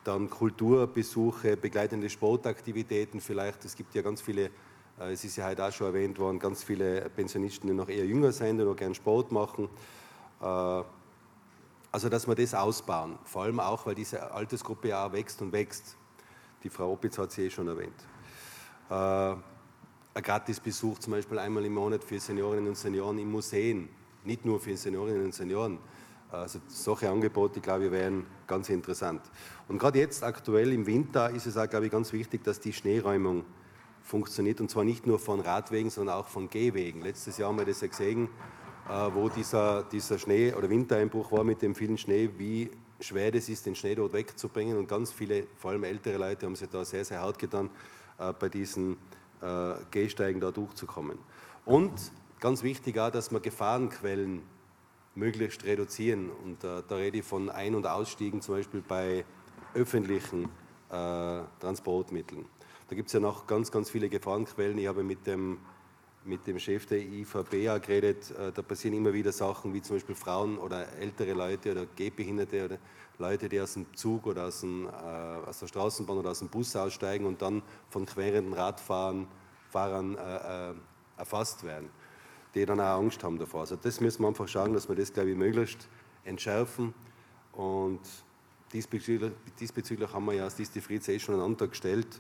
dann Kulturbesuche, begleitende Sportaktivitäten vielleicht. Es gibt ja ganz viele, äh, es ist ja heute auch schon erwähnt worden, ganz viele Pensionisten, die noch eher jünger sind und noch gern Sport machen. Äh, also, dass wir das ausbauen, vor allem auch, weil diese Altersgruppe ja auch wächst und wächst. Die Frau Opitz hat sie eh schon erwähnt. Äh, ein Gratisbesuch zum Beispiel einmal im Monat für Seniorinnen und Senioren in Museen, nicht nur für Seniorinnen und Senioren. Also solche Angebote, glaube ich, wären ganz interessant. Und gerade jetzt aktuell im Winter ist es auch, glaube ich, ganz wichtig, dass die Schneeräumung funktioniert und zwar nicht nur von Radwegen, sondern auch von Gehwegen. Letztes Jahr haben wir das ja gesehen, äh, wo dieser, dieser Schnee- oder Wintereinbruch war mit dem vielen Schnee, wie schwer es ist, den Schnee dort wegzubringen. Und ganz viele, vor allem ältere Leute, haben sich da sehr, sehr hart getan, äh, bei diesen äh, Gehsteigen da durchzukommen. Und ganz wichtig auch, dass man Gefahrenquellen möglichst reduzieren. Und da rede ich von Ein- und Ausstiegen, zum Beispiel bei öffentlichen äh, Transportmitteln. Da gibt es ja noch ganz, ganz viele Gefahrenquellen. Ich habe mit dem, mit dem Chef der IVB geredet. Äh, da passieren immer wieder Sachen, wie zum Beispiel Frauen oder ältere Leute oder Gehbehinderte oder Leute, die aus dem Zug oder aus, dem, äh, aus der Straßenbahn oder aus dem Bus aussteigen und dann von querenden Radfahrern Fahrern, äh, äh, erfasst werden, die dann auch Angst haben davor. Also das müssen wir einfach schauen, dass wir das, glaube ich, möglichst entschärfen und Diesbezüglich, diesbezüglich haben wir ja als Disti Fritz eh schon einen Antrag gestellt.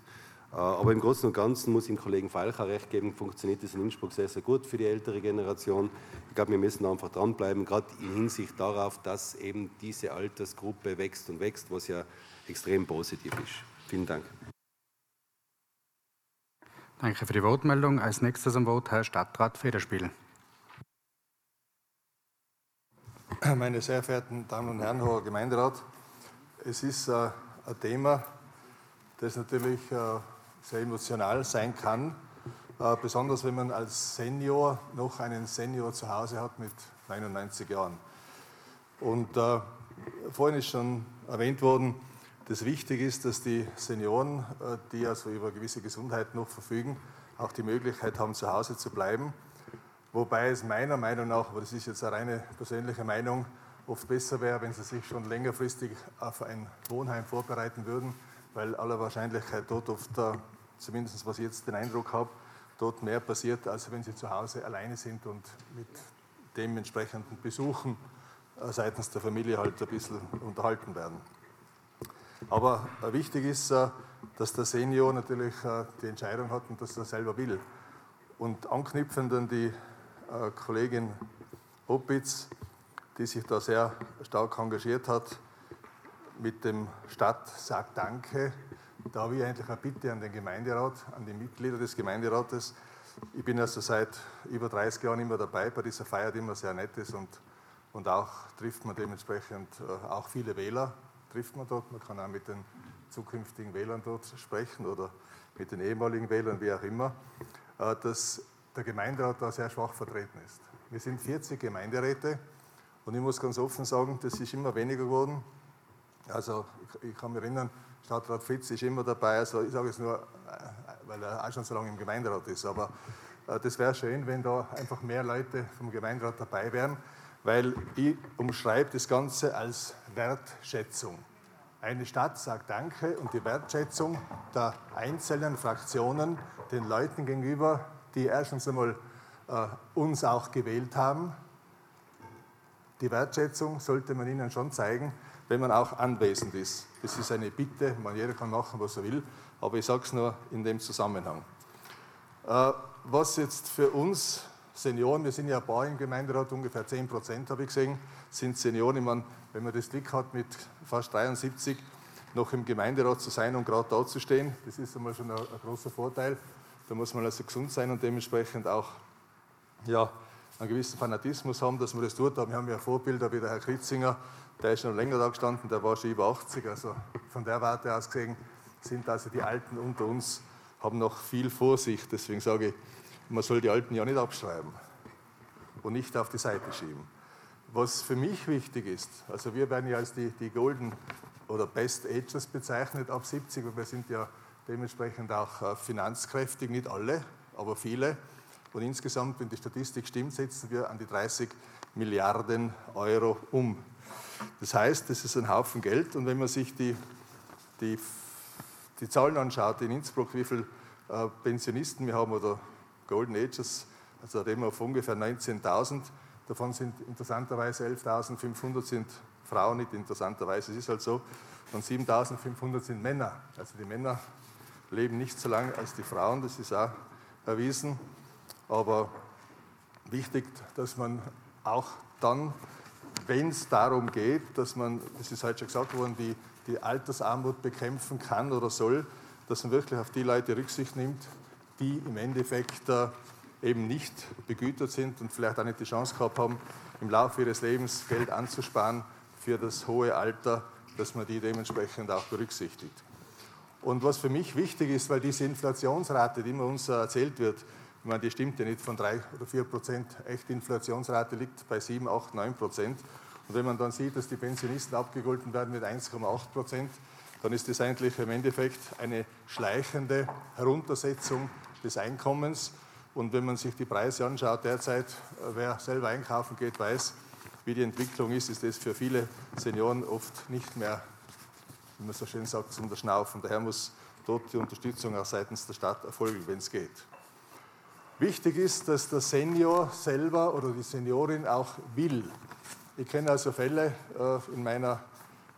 Äh, aber im Großen und Ganzen muss ich dem Kollegen Feilcher recht geben, funktioniert das in Innsbruck sehr, sehr gut für die ältere Generation. Ich glaube, wir müssen einfach dranbleiben, gerade in Hinsicht darauf, dass eben diese Altersgruppe wächst und wächst, was ja extrem positiv ist. Vielen Dank. Danke für die Wortmeldung. Als nächstes am Wort Herr Stadtrat Federspiel. Meine sehr verehrten Damen und Herren, Herr Gemeinderat, es ist äh, ein Thema, das natürlich äh, sehr emotional sein kann, äh, besonders wenn man als Senior noch einen Senior zu Hause hat mit 99 Jahren. Und vorhin ist schon erwähnt worden, dass wichtig ist, dass die Senioren, die also über gewisse Gesundheit noch verfügen, auch die Möglichkeit haben, zu Hause zu bleiben. Wobei es meiner Meinung nach, aber das ist jetzt eine reine persönliche Meinung, oft besser wäre, wenn sie sich schon längerfristig auf ein Wohnheim vorbereiten würden, weil aller Wahrscheinlichkeit dort oft, zumindest was ich jetzt den Eindruck habe, dort mehr passiert, als wenn sie zu Hause alleine sind und mit dementsprechenden Besuchen äh, seitens der Familie halt ein bisschen unterhalten werden. Aber äh, wichtig ist, äh, dass der Senior natürlich die Entscheidung hat und dass er selber will. Und anknüpfend an die Kollegin Opitz, die sich da sehr stark engagiert hat, mit dem Stadt sagt Danke, da habe ich eigentlich eine Bitte an den Gemeinderat, an die Mitglieder des Gemeinderates. Ich bin also seit über 30 Jahren immer dabei bei dieser Feier, die immer sehr nett ist und, und auch trifft man dementsprechend äh, auch viele Wähler, trifft man dort. Man kann auch mit den zukünftigen Wählern dort sprechen oder mit den ehemaligen Wählern, wie auch immer, äh, dass der Gemeinderat da sehr schwach vertreten ist. Wir sind 40 Gemeinderäte und ich muss ganz offen sagen, das ist immer weniger geworden. Also ich, kann mich erinnern, Stadtrat Fritz ist immer dabei, also ich sage es nur, äh, weil er auch schon so lange im Gemeinderat ist, aber äh, das wäre schön, wenn da einfach mehr Leute vom Gemeinderat dabei wären, weil ich umschreibe das Ganze als Wertschätzung. Eine Stadt sagt Danke und die Wertschätzung der einzelnen Fraktionen den Leuten gegenüber, die erstens einmal äh, uns auch gewählt haben. Die Wertschätzung sollte man ihnen schon zeigen, wenn man auch anwesend ist. Das ist eine Bitte, man, jeder kann machen, was er will, aber ich sage es nur in dem Zusammenhang. Äh, was jetzt für uns Senioren, wir sind ja ein paar im Gemeinderat, ungefähr 10 Prozent habe ich gesehen, sind Senioren. Ich meine, wenn man das Glück hat, mit fast 73 noch im Gemeinderat zu sein und gerade da zu stehen, das ist einmal schon ein, ein großer Vorteil. Da muss man also gesund sein und dementsprechend auch ja, einen gewissen Fanatismus haben, dass man das tut. Wir haben ja Vorbilder wie der Herr Kritzinger, der ist schon länger da gestanden, der war schon über 80. Also von der Warte aus gesehen sind also die Alten unter uns, haben noch viel vor sich. Deswegen sage ich, man soll die Alten ja nicht abschreiben und nicht auf die Seite schieben. Was für mich wichtig ist, also wir werden ja als die, die Golden oder Best Ages bezeichnet ab 70, und wir sind ja dementsprechend auch äh, finanzkräftig, nicht alle, aber viele. Und insgesamt, wenn die Statistik stimmt, setzen wir an die 30 Milliarden Euro um. Das heißt, das ist ein Haufen Geld und wenn man sich die, die, die Zahlen anschaut in Innsbruck, wie viele äh, Pensionisten wir haben oder Golden Ages, also reden wir auf ungefähr 19.000, davon sind interessanterweise 11.500 sind Frauen, nicht interessanterweise, es ist halt so, und 7.500 sind Männer. Also die Männer leben nicht so lange als die Frauen, das ist auch erwiesen. Aber wichtig, dass man auch dann wenn es darum geht, dass man, das ist heute schon gesagt worden, die, die Altersarmut bekämpfen kann oder soll, dass man wirklich auf die Leute Rücksicht nimmt, die im Endeffekt äh, eben nicht begütert sind und vielleicht auch nicht die Chance gehabt haben, im Laufe ihres Lebens Geld anzusparen für das hohe Alter, dass man die dementsprechend auch berücksichtigt. Und was für mich wichtig ist, weil diese Inflationsrate, die immer uns erzählt wird, ich meine, die stimmt ja nicht von 3 oder 4 Prozent. Echte Inflationsrate liegt bei 7, 8, 9 Prozent. Und wenn man dann sieht, dass die Pensionisten abgegolten werden mit 1,8 Prozent, dann ist das eigentlich im Endeffekt eine schleichende Heruntersetzung des Einkommens. Und wenn man sich die Preise anschaut, derzeit, wer selber einkaufen geht, weiß, wie die Entwicklung ist, ist das für viele Senioren oft nicht mehr, wie man so schön sagt, zum Schnaufen. Daher muss dort die Unterstützung auch seitens der Stadt erfolgen, wenn es geht. Wichtig ist, dass der Senior selber oder die Seniorin auch will. Ich kenne also Fälle äh, in meiner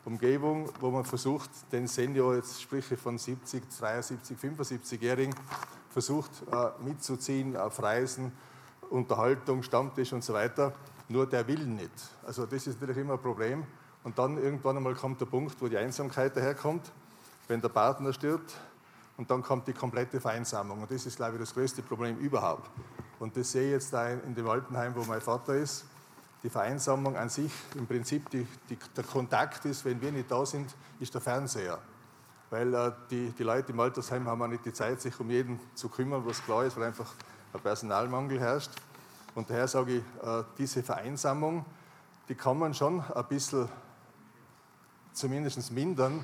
Umgebung, wo man versucht, den Senior, jetzt spreche ich von 70, 73, 75-Jährigen, versucht äh, mitzuziehen auf Reisen, Unterhaltung, Stammtisch und so weiter. Nur der will nicht. Also das ist natürlich immer ein Problem. Und dann irgendwann einmal kommt der Punkt, wo die Einsamkeit daherkommt. Wenn der Partner stirbt, und dann kommt die komplette Vereinsamung. Und das ist, glaube ich, das größte Problem überhaupt. Und das sehe ich jetzt da in dem Altenheim, wo mein Vater ist. Die Vereinsamung an sich, im Prinzip die, die, der Kontakt ist, wenn wir nicht da sind, ist der Fernseher. Weil äh, die, die Leute im Altersheim haben auch nicht die Zeit, sich um jeden zu kümmern, was klar ist, weil einfach ein Personalmangel herrscht. Und daher sage ich, äh, diese Vereinsamung, die kann man schon ein bisschen zumindest mindern,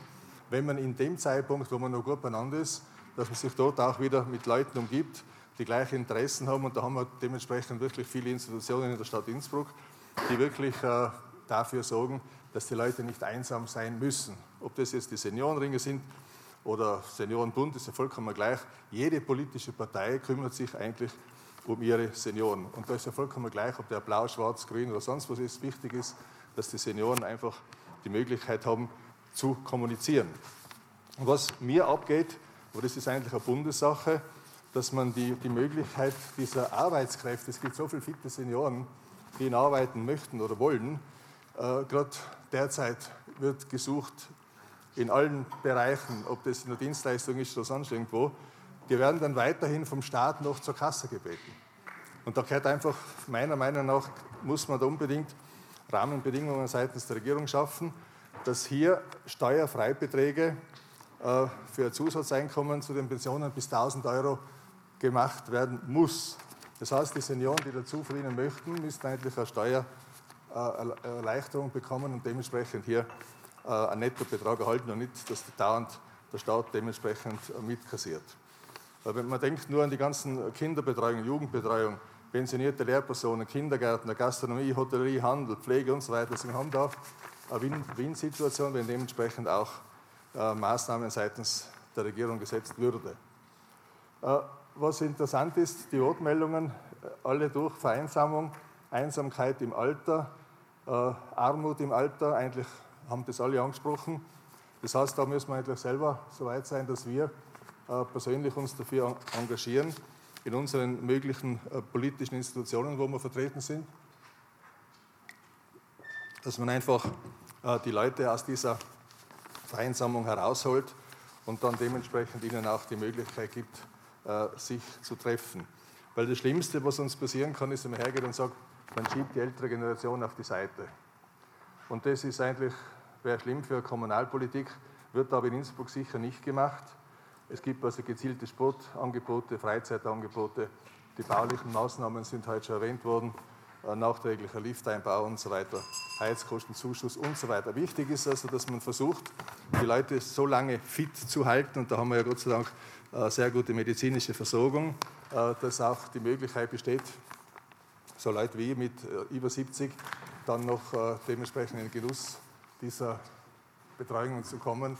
wenn man in dem Zeitpunkt, wo man noch gut beieinander ist, dass man sich dort auch wieder mit Leuten umgibt, die gleiche Interessen haben. Und da haben wir dementsprechend wirklich viele Institutionen in der Stadt Innsbruck, die wirklich äh, dafür sorgen, dass die Leute nicht einsam sein müssen. Ob das jetzt die Seniorenringe sind oder Seniorenbund, ist ja vollkommen gleich. Jede politische Partei kümmert sich eigentlich um ihre Senioren. Und da ist ja vollkommen gleich, ob der blau, schwarz, grün oder sonst was ist. Wichtig ist, dass die Senioren einfach die Möglichkeit haben, zu kommunizieren. Und was mir abgeht, aber das ist eigentlich eine Bundessache, dass man die, die Möglichkeit dieser Arbeitskräfte, es gibt so viele fitte Senioren, die arbeiten möchten oder wollen, gerade derzeit wird gesucht in allen Bereichen, ob das in der Dienstleistung ist oder sonst irgendwo, die werden dann weiterhin vom Staat noch zur Kasse gebeten. Und da gehört einfach, meiner Meinung nach, muss man da unbedingt Rahmenbedingungen seitens der Regierung schaffen, dass hier Steuerfreibeträge äh, für Zusatzeinkommen zu den Pensionen bis 1000 Euro gemacht werden muss. Das heißt, die Senioren, die dazu verdienen möchten, müssen eigentlich eine Steuererleichterung bekommen und dementsprechend hier äh, einen Nettobetrag erhalten und nicht, dass dauernd der Staat dementsprechend mitkassiert. Wenn man denkt nur an die ganzen Kinderbetreuung, Jugendbetreuung, pensionierte Lehrpersonen, Kindergärten, Gastronomie, Hotellerie, Handel, Pflege und so weiter. Wir haben da eine Win-Win-Situation, wenn dementsprechend auch äh, Maßnahmen seitens der Regierung gesetzt würde. Äh, was interessant ist, die Wortmeldungen, äh, alle durch Vereinsamung, Einsamkeit im Alter, äh, Armut im Alter, eigentlich haben das alle angesprochen. Das heißt, da müssen wir eigentlich selber so weit sein, dass wir äh, persönlich uns dafür engagieren, in unseren möglichen äh, politischen Institutionen, wo wir vertreten sind, dass man einfach äh, die Leute aus dieser Vereinsamung herausholt und dann dementsprechend ihnen auch die Möglichkeit gibt, äh, sich zu treffen. Weil das Schlimmste, was uns passieren kann, ist, wenn man hergeht und sagt, man schiebt die ältere Generation auf die Seite. Und das ist eigentlich, wäre schlimm für Kommunalpolitik, wird aber in Innsbruck sicher nicht gemacht. Es gibt also gezielte Sportangebote, Freizeitangebote. Die baulichen Maßnahmen sind heute schon erwähnt worden, äh, nachträglicher Lifteinbau und so weiter, Heizkostenzuschuss und so weiter. Wichtig ist also, dass man versucht, die Leute so lange fit zu halten, und da haben wir ja Gott sei Dank äh, sehr gute medizinische Versorgung, äh, dass auch die Möglichkeit besteht, so Leute wie mit über 70 dann noch dementsprechend in den Genuss dieser Betreuungen zu kommen,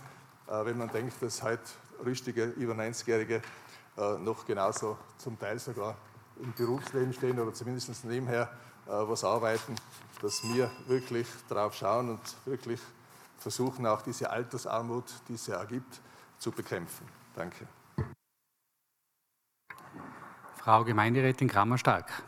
wenn man denkt, dass heute rüstige, über 90-Jährige äh, noch genauso zum Teil sogar im Berufsleben stehen oder zumindest nebenher äh, was arbeiten, dass wir wirklich darauf schauen und wirklich versuchen, auch diese Altersarmut, die es ja gibt, zu bekämpfen. Danke. Frau Gemeinderätin Kramer-Stark.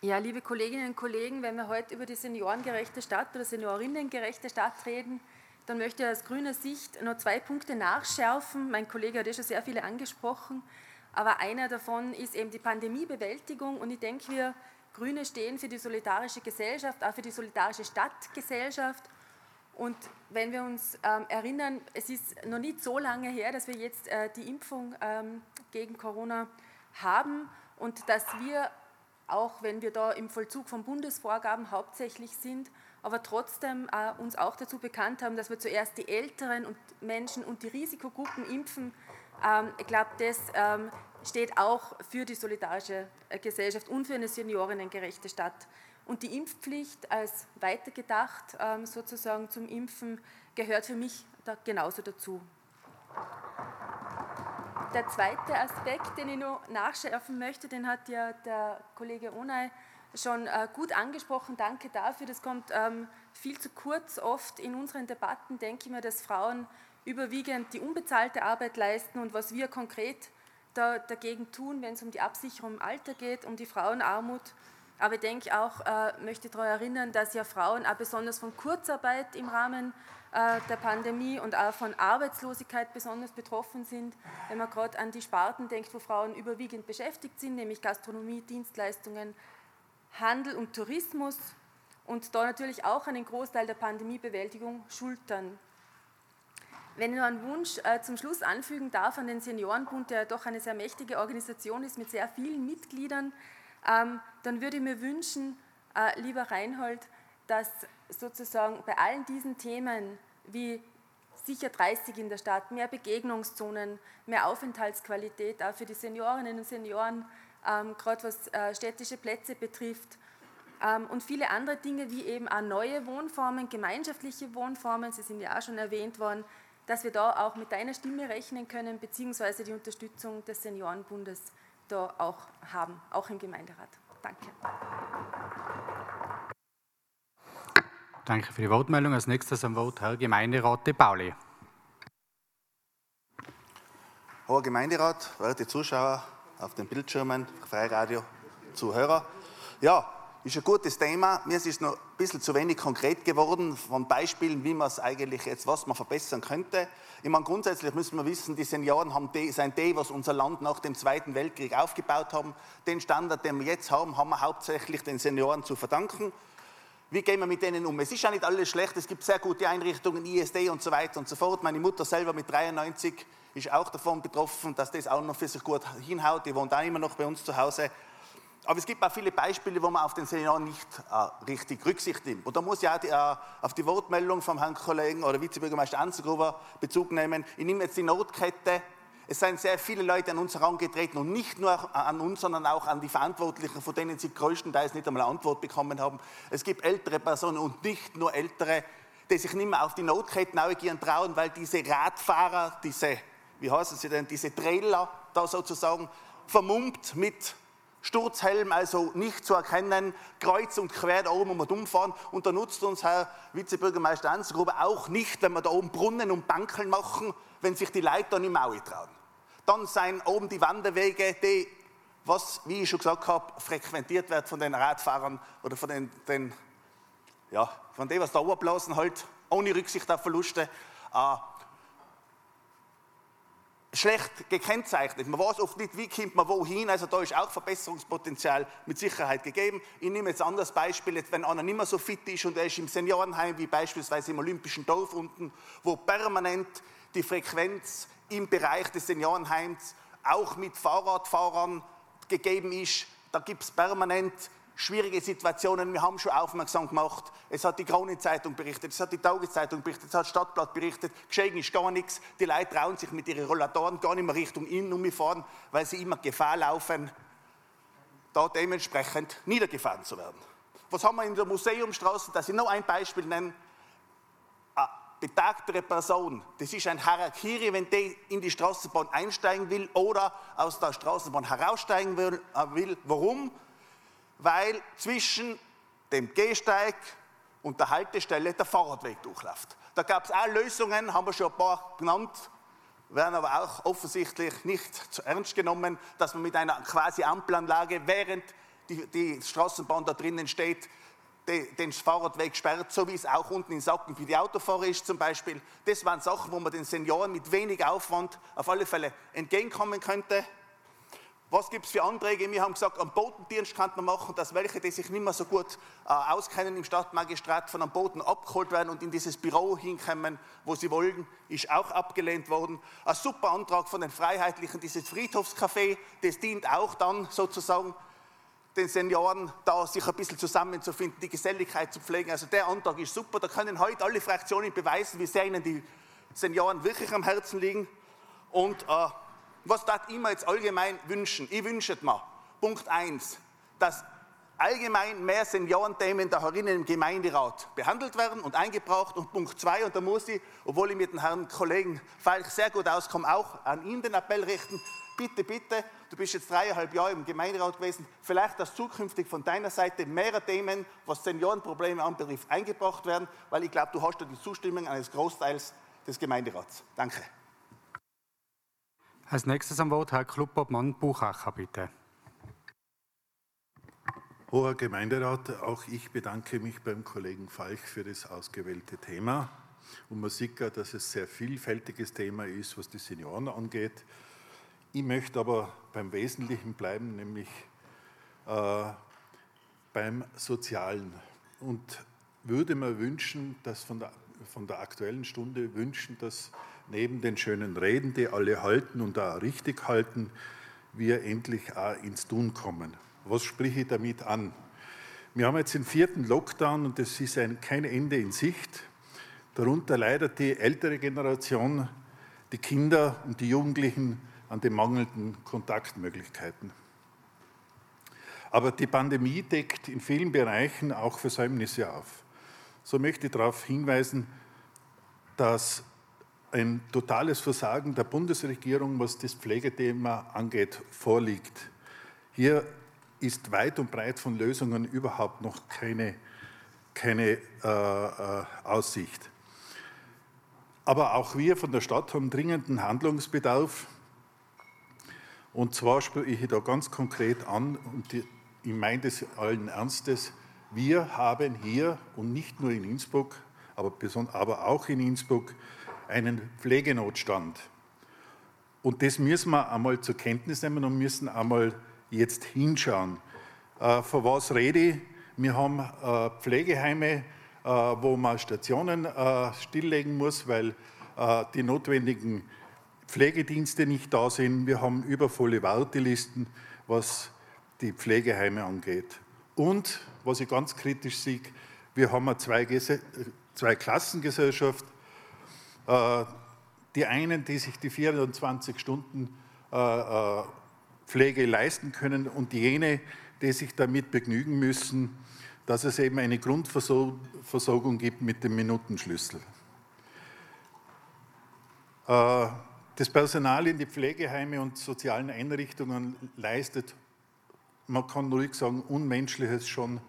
Ja, liebe Kolleginnen und Kollegen, wenn wir heute über die seniorengerechte Stadt oder seniorinnengerechte Stadt reden, dann möchte ich aus grüner Sicht noch zwei Punkte nachschärfen. Mein Kollege hat ja schon sehr viele angesprochen, aber einer davon ist eben die Pandemiebewältigung und ich denke, wir Grüne stehen für die solidarische Gesellschaft, auch für die solidarische Stadtgesellschaft. Und wenn wir uns ähm, erinnern, es ist noch nicht so lange her, dass wir jetzt äh, die Impfung ähm, gegen Corona haben und dass wir, auch wenn wir da im Vollzug von Bundesvorgaben hauptsächlich sind, aber trotzdem äh, uns auch dazu bekannt haben, dass wir zuerst die älteren und Menschen und die Risikogruppen impfen. Ähm, ich glaube, das ähm, steht auch für die solidarische äh, Gesellschaft und für eine seniorinnengerechte Stadt. Und die Impfpflicht als weitergedacht ähm, sozusagen zum Impfen gehört für mich da genauso dazu. Der zweite Aspekt, den ich noch nachschärfen möchte, den hat ja der Kollege Onay schon äh, gut angesprochen. Danke dafür. Das kommt ähm, viel zu kurz. Oft in unseren Debatten denke ich mir, dass Frauen überwiegend die unbezahlte Arbeit leisten und was wir konkret da, dagegen tun, wenn es um die Absicherung im Alter geht, um die Frauenarmut. Aber ich denke auch, äh, möchte daran erinnern, dass ja Frauen auch besonders von Kurzarbeit im Rahmen der Pandemie und auch von Arbeitslosigkeit besonders betroffen sind. Wenn man gerade an die Sparten denkt, wo Frauen überwiegend beschäftigt sind, nämlich Gastronomie, Dienstleistungen, Handel und Tourismus und da natürlich auch einen Großteil der Pandemiebewältigung schultern. Wenn ich noch einen Wunsch äh, zum Schluss anfügen darf an den Seniorenbund, der doch eine sehr mächtige Organisation ist mit sehr vielen Mitgliedern, ähm, dann würde ich mir wünschen, äh, lieber Reinhold, dass sozusagen bei allen diesen Themen wie sicher 30 in der Stadt, mehr Begegnungszonen, mehr Aufenthaltsqualität auch für die Seniorinnen und Senioren, ähm, gerade was äh, städtische Plätze betrifft ähm, und viele andere Dinge wie eben auch neue Wohnformen, gemeinschaftliche Wohnformen, sie sind ja auch schon erwähnt worden, dass wir da auch mit deiner Stimme rechnen können, beziehungsweise die Unterstützung des Seniorenbundes da auch haben, auch im Gemeinderat. Danke. Danke für die Wortmeldung. Als nächstes am Wort Herr Gemeinderat De Pauli. Hoher Gemeinderat, werte Zuschauer auf den Bildschirmen, Freiradio, Zuhörer. Ja, ist ein gutes Thema. Mir ist es noch ein bisschen zu wenig konkret geworden von Beispielen, wie man es eigentlich jetzt, was man verbessern könnte. Ich meine, grundsätzlich müssen wir wissen, die Senioren haben die, sind die, was unser Land nach dem Zweiten Weltkrieg aufgebaut haben. Den Standard, den wir jetzt haben, haben wir hauptsächlich den Senioren zu verdanken. Wie gehen wir mit denen um? Es ist ja nicht alles schlecht, es gibt sehr gute Einrichtungen, ISD und so weiter und so fort. Meine Mutter selber mit 93 ist auch davon betroffen, dass das auch noch für sich gut hinhaut. Die wohnt auch immer noch bei uns zu Hause. Aber es gibt auch viele Beispiele, wo man auf den Senioren nicht äh, richtig Rücksicht nimmt. Und da muss ich auch die, äh, auf die Wortmeldung vom Herrn Kollegen oder Vizebürgermeister Anzengruber Bezug nehmen. Ich nehme jetzt die Notkette. Es sind sehr viele Leute an uns herangetreten und nicht nur an uns, sondern auch an die Verantwortlichen, von denen sie größtenteils nicht einmal Antwort bekommen haben. Es gibt ältere Personen und nicht nur ältere, die sich nicht mehr auf die Notketten gehen trauen, weil diese Radfahrer, diese, wie heißen sie denn, diese Trailer da sozusagen vermummt mit Sturzhelm also nicht zu erkennen, kreuz und quer da oben und umfahren. Und da nutzt uns Herr Vizebürgermeister Anzengruber auch nicht, wenn wir da oben Brunnen und Bankeln machen, wenn sich die Leute da nicht mehr trauen. Dann sind oben die Wanderwege, die, was, wie ich schon gesagt habe, frequentiert wird von den Radfahrern oder von den, den ja, von dem, was da oben halt, ohne Rücksicht auf Verluste. Äh, schlecht gekennzeichnet. Man weiß oft nicht, wie kommt man wohin. Also da ist auch Verbesserungspotenzial mit Sicherheit gegeben. Ich nehme jetzt ein anderes Beispiel, jetzt, wenn einer nicht mehr so fit ist und er ist im Seniorenheim, wie beispielsweise im Olympischen Dorf unten, wo permanent die Frequenz im Bereich des Seniorenheims auch mit Fahrradfahrern gegeben ist. Da gibt es permanent schwierige Situationen. Wir haben schon aufmerksam gemacht. Es hat die Kronenzeitung berichtet, es hat die Tageszeitung berichtet, es hat Stadtblatt berichtet. Geschehen ist gar nichts. Die Leute trauen sich mit ihren Rollatoren gar nicht mehr Richtung Innen fahren, weil sie immer Gefahr laufen, da dementsprechend niedergefahren zu werden. Was haben wir in der Museumstraße? Dass ich noch ein Beispiel nenne. Betagtere Person, das ist ein Harakiri, wenn der in die Straßenbahn einsteigen will oder aus der Straßenbahn heraussteigen will. Äh, Warum? weil zwischen dem Gehsteig und der Haltestelle der Fahrradweg durchläuft. Da gab es auch Lösungen, haben wir schon ein paar genannt, werden aber auch offensichtlich nicht zu ernst genommen, dass man mit einer quasi Ampelanlage, während die, die Straßenbahn da drinnen steht, den Fahrradweg sperrt, so wie es auch unten in Sacken für die Autofahrer ist zum Beispiel. Das waren Sachen, wo man den Senioren mit wenig Aufwand auf alle Fälle entgegenkommen könnte. Was gibt es für Anträge? Wir haben gesagt, am Botendienst kann man machen, dass welche, die sich nicht mehr so gut äh, auskennen im Stadtmagistrat, von einem Boten abgeholt werden und in dieses Büro hinkommen, wo sie wollen, ist auch abgelehnt worden. Ein super Antrag von den Freiheitlichen, dieses Friedhofscafé, das dient auch dann sozusagen den Senioren, da sich ein bisschen zusammenzufinden, die Geselligkeit zu pflegen. Also der Antrag ist super. Da können heute alle Fraktionen beweisen, wie sehr ihnen die Senioren wirklich am Herzen liegen. Und äh, was darf ich mir jetzt allgemein wünschen? Ich wünsche mir, Punkt 1, dass allgemein mehr Seniorenthemen da herinnen im Gemeinderat behandelt werden und eingebracht. Und Punkt 2, und da muss ich, obwohl ich mit dem Herrn Kollegen Falk sehr gut auskomme, auch an ihn den Appell richten, bitte, bitte, du bist jetzt dreieinhalb Jahre im Gemeinderat gewesen, vielleicht dass zukünftig von deiner Seite mehrere Themen, was Seniorenprobleme anbetrifft, eingebracht werden, weil ich glaube, du hast ja die Zustimmung eines Großteils des Gemeinderats. Danke. Als nächstes am Wort Herr Klubobmann Buchacher, bitte. Hoher Gemeinderat, auch ich bedanke mich beim Kollegen Falch für das ausgewählte Thema. Und man sieht ja, dass es ein sehr vielfältiges Thema ist, was die Senioren angeht. Ich möchte aber beim Wesentlichen bleiben, nämlich äh, beim Sozialen. Und würde mir wünschen, dass von der, von der aktuellen Stunde wünschen, dass neben den schönen Reden, die alle halten und da richtig halten, wir endlich auch ins Tun kommen. Was spreche ich damit an? Wir haben jetzt den vierten Lockdown und es ist ein, kein Ende in Sicht. Darunter leidet die ältere Generation, die Kinder und die Jugendlichen an den mangelnden Kontaktmöglichkeiten. Aber die Pandemie deckt in vielen Bereichen auch Versäumnisse auf. So möchte ich darauf hinweisen, dass ein totales Versagen der Bundesregierung, was das Pflegethema angeht, vorliegt. Hier ist weit und breit von Lösungen überhaupt noch keine, keine äh, äh, Aussicht. Aber auch wir von der Stadt haben dringenden Handlungsbedarf. Und zwar spreche ich da ganz konkret an, und ich meine das allen Ernstes, wir haben hier und nicht nur in Innsbruck, aber, aber auch in Innsbruck einen Pflegenotstand. Und das müssen wir einmal zur Kenntnis nehmen und müssen einmal jetzt hinschauen. Äh, von was rede ich? Wir haben äh, Pflegeheime, äh, wo man Stationen äh, stilllegen muss, weil äh, die notwendigen Pflegedienste nicht da sind. Wir haben übervolle Wartelisten, was die Pflegeheime angeht. Und, was ich ganz kritisch sehe, wir haben eine Zwei-Klassengesellschaft. Äh, die einen, die sich die 24 Stunden äh, Pflege leisten können und jene, die sich damit begnügen müssen, dass es eben eine Grundversorgung gibt mit dem Minutenschlüssel. Das Personal in die Pflegeheime und sozialen Einrichtungen leistet, man kann ruhig sagen, Unmenschliches schon.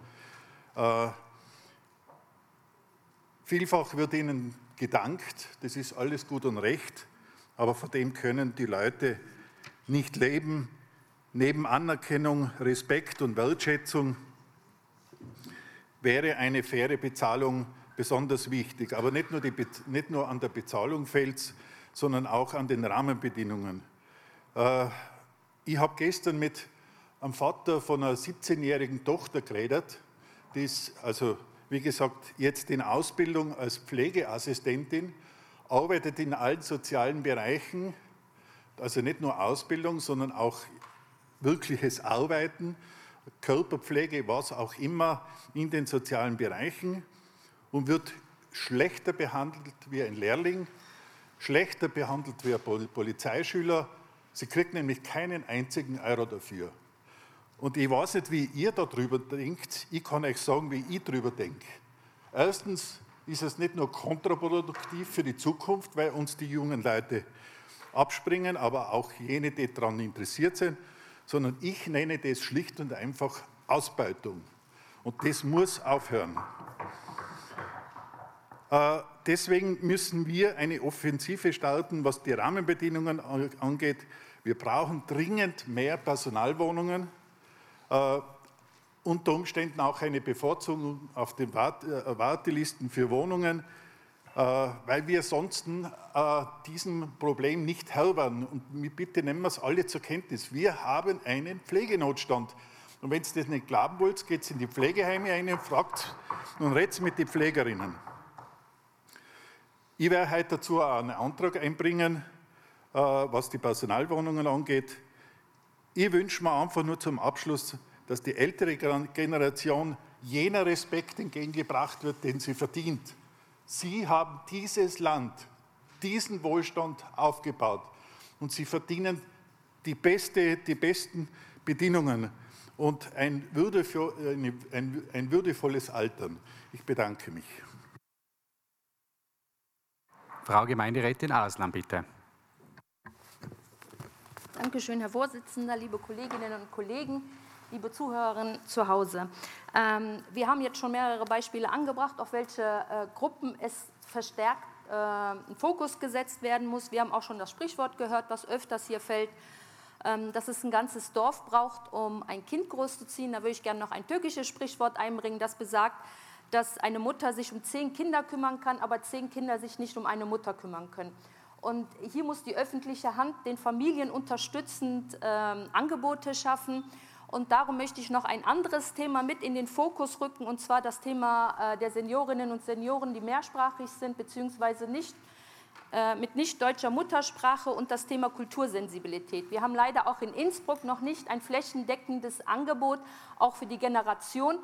Äh, vielfach wird ihnen gedankt, das ist alles gut und recht, aber von dem können die Leute nicht leben. Neben Anerkennung, Respekt und Wertschätzung wäre eine faire Bezahlung besonders wichtig. Aber nicht nur, die, nicht nur an der Bezahlung fällt es, sondern auch an den Rahmenbedingungen. Äh, ich habe gestern mit einem Vater von einer 17-jährigen Tochter geredet, die ist also, wie gesagt, jetzt in Ausbildung als Pflegeassistentin, arbeitet in allen sozialen Bereichen, also nicht nur Ausbildung, sondern auch wirkliches Arbeiten, Körperpflege, was auch immer in den sozialen Bereichen und wird schlechter behandelt wie ein Lehrling, schlechter behandelt wie ein Polizeischüler. Sie kriegt nämlich keinen einzigen Euro dafür. Und ich weiß nicht, wie ihr darüber denkt. Ich kann euch sagen, wie ich darüber denke. Erstens ist es nicht nur kontraproduktiv für die Zukunft, weil uns die jungen Leute abspringen, aber auch jene, die daran interessiert sind, sondern ich nenne das schlicht und einfach Ausbeutung. Und das muss aufhören. Äh, deswegen müssen wir eine Offensive starten, was die Rahmenbedingungen angeht. Wir brauchen dringend mehr Personalwohnungen, äh, unter Umständen auch eine Bevorzugung auf den äh, Wartelisten für Wohnungen, weil wir sonst diesem Problem nicht Herr werden. Und bitte nehmen wir es alle zur Kenntnis. Wir haben einen Pflegenotstand. Und wenn ihr das nicht glauben wollt, geht in die Pflegeheime ein und fragt und redet mit den Pflegerinnen. Ich werde heute dazu auch einen Antrag einbringen, äh, was die Personalwohnungen angeht. Ich wünsche mir einfach nur zum Abschluss, dass die ältere Generation jener Respekt entgegengebracht wird, den sie verdient. Sie haben dieses Land, diesen Wohlstand aufgebaut und sie verdienen die, beste, die besten Bedingungen und ein, würdevoll, ein, ein würdevolles Altern. Ich bedanke mich. Frau Gemeinderätin Aslan, bitte. Dankeschön, Herr Vorsitzender, liebe Kolleginnen und Kollegen, liebe Zuhörerinnen zu Hause. Ähm, wir haben jetzt schon mehrere Beispiele angebracht, auf welche äh, Gruppen es verstärkt äh, in Fokus gesetzt werden muss. Wir haben auch schon das Sprichwort gehört, was öfters hier fällt, ähm, dass es ein ganzes Dorf braucht, um ein Kind großzuziehen. Da würde ich gerne noch ein türkisches Sprichwort einbringen, das besagt, dass eine Mutter sich um zehn Kinder kümmern kann, aber zehn Kinder sich nicht um eine Mutter kümmern können. Und hier muss die öffentliche Hand den Familien unterstützend äh, Angebote schaffen. Und darum möchte ich noch ein anderes Thema mit in den Fokus rücken, und zwar das Thema äh, der Seniorinnen und Senioren, die mehrsprachig sind, beziehungsweise nicht äh, mit nicht deutscher Muttersprache und das Thema Kultursensibilität. Wir haben leider auch in Innsbruck noch nicht ein flächendeckendes Angebot, auch für die Generation.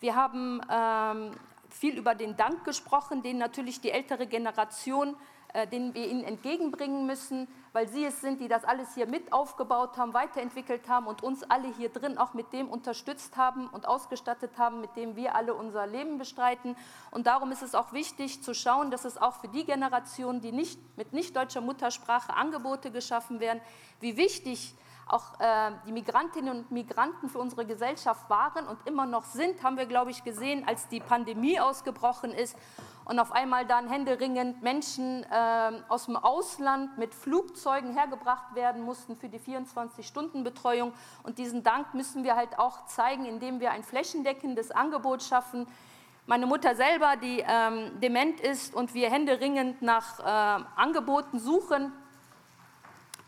Wir haben ähm, viel über den Dank gesprochen, den natürlich die ältere Generation äh, den wir ihnen entgegenbringen müssen, weil sie es sind, die das alles hier mit aufgebaut haben, weiterentwickelt haben und uns alle hier drin auch mit dem unterstützt haben und ausgestattet haben, mit dem wir alle unser Leben bestreiten. Und darum ist es auch wichtig zu schauen, dass es auch für die Generationen, die nicht mit nicht deutscher Muttersprache Angebote geschaffen werden, wie wichtig auch äh, die Migrantinnen und Migranten für unsere Gesellschaft waren und immer noch sind, haben wir, glaube ich, gesehen, als die Pandemie ausgebrochen ist und auf einmal dann händeringend Menschen äh, aus dem Ausland mit Flugzeugen hergebracht werden mussten für die 24-Stunden-Betreuung. Und diesen Dank müssen wir halt auch zeigen, indem wir ein flächendeckendes Angebot schaffen. Meine Mutter selber, die ähm, dement ist und wir händeringend nach äh, Angeboten suchen,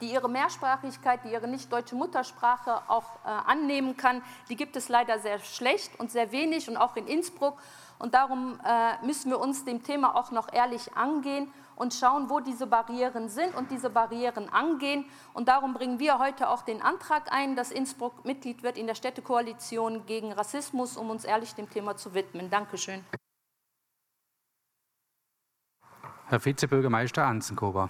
die ihre Mehrsprachigkeit, die ihre nicht deutsche Muttersprache auch äh, annehmen kann, die gibt es leider sehr schlecht und sehr wenig und auch in Innsbruck. Und darum äh, müssen wir uns dem Thema auch noch ehrlich angehen und schauen, wo diese Barrieren sind und diese Barrieren angehen. Und darum bringen wir heute auch den Antrag ein, dass Innsbruck Mitglied wird in der Städtekoalition gegen Rassismus, um uns ehrlich dem Thema zu widmen. Dankeschön. Herr Vizebürgermeister Anzenkober.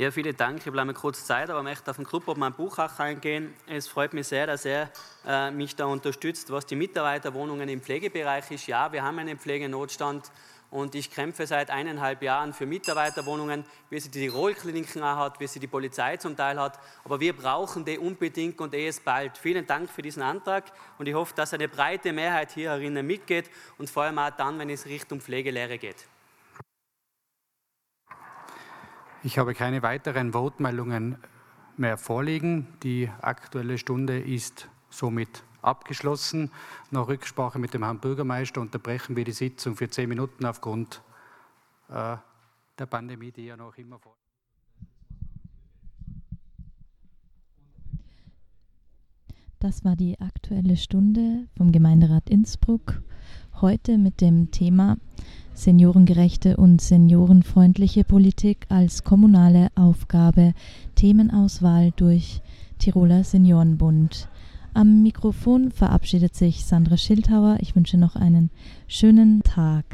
Ja, vielen Dank. Ich bleibe kurz Zeit, aber ich möchte auf den Gruppenobmann Buchach eingehen. Es freut mich sehr, dass er äh, mich da unterstützt, was die Mitarbeiterwohnungen im Pflegebereich ist. Ja, wir haben einen Pflegenotstand und ich kämpfe seit eineinhalb Jahren für Mitarbeiterwohnungen, wie sie die Tirol-Kliniken hat, wie sie die Polizei zum Teil hat. Aber wir brauchen die unbedingt und eh es bald. Vielen Dank für diesen Antrag und ich hoffe, dass eine breite Mehrheit hier herinnen mitgeht und vor allem auch dann, wenn es Richtung Pflegelehre geht. Ich habe keine weiteren Wortmeldungen mehr vorliegen. Die Aktuelle Stunde ist somit abgeschlossen. Nach Rücksprache mit dem Herrn Bürgermeister unterbrechen wir die Sitzung für zehn Minuten aufgrund äh, der Pandemie, die ja noch immer vor. Das war die Aktuelle Stunde vom Gemeinderat Innsbruck. Heute mit dem Thema seniorengerechte und seniorenfreundliche Politik als kommunale Aufgabe, Themenauswahl durch Tiroler Seniorenbund. Am Mikrofon verabschiedet sich Sandra Schildhauer. Ich wünsche noch einen schönen Tag.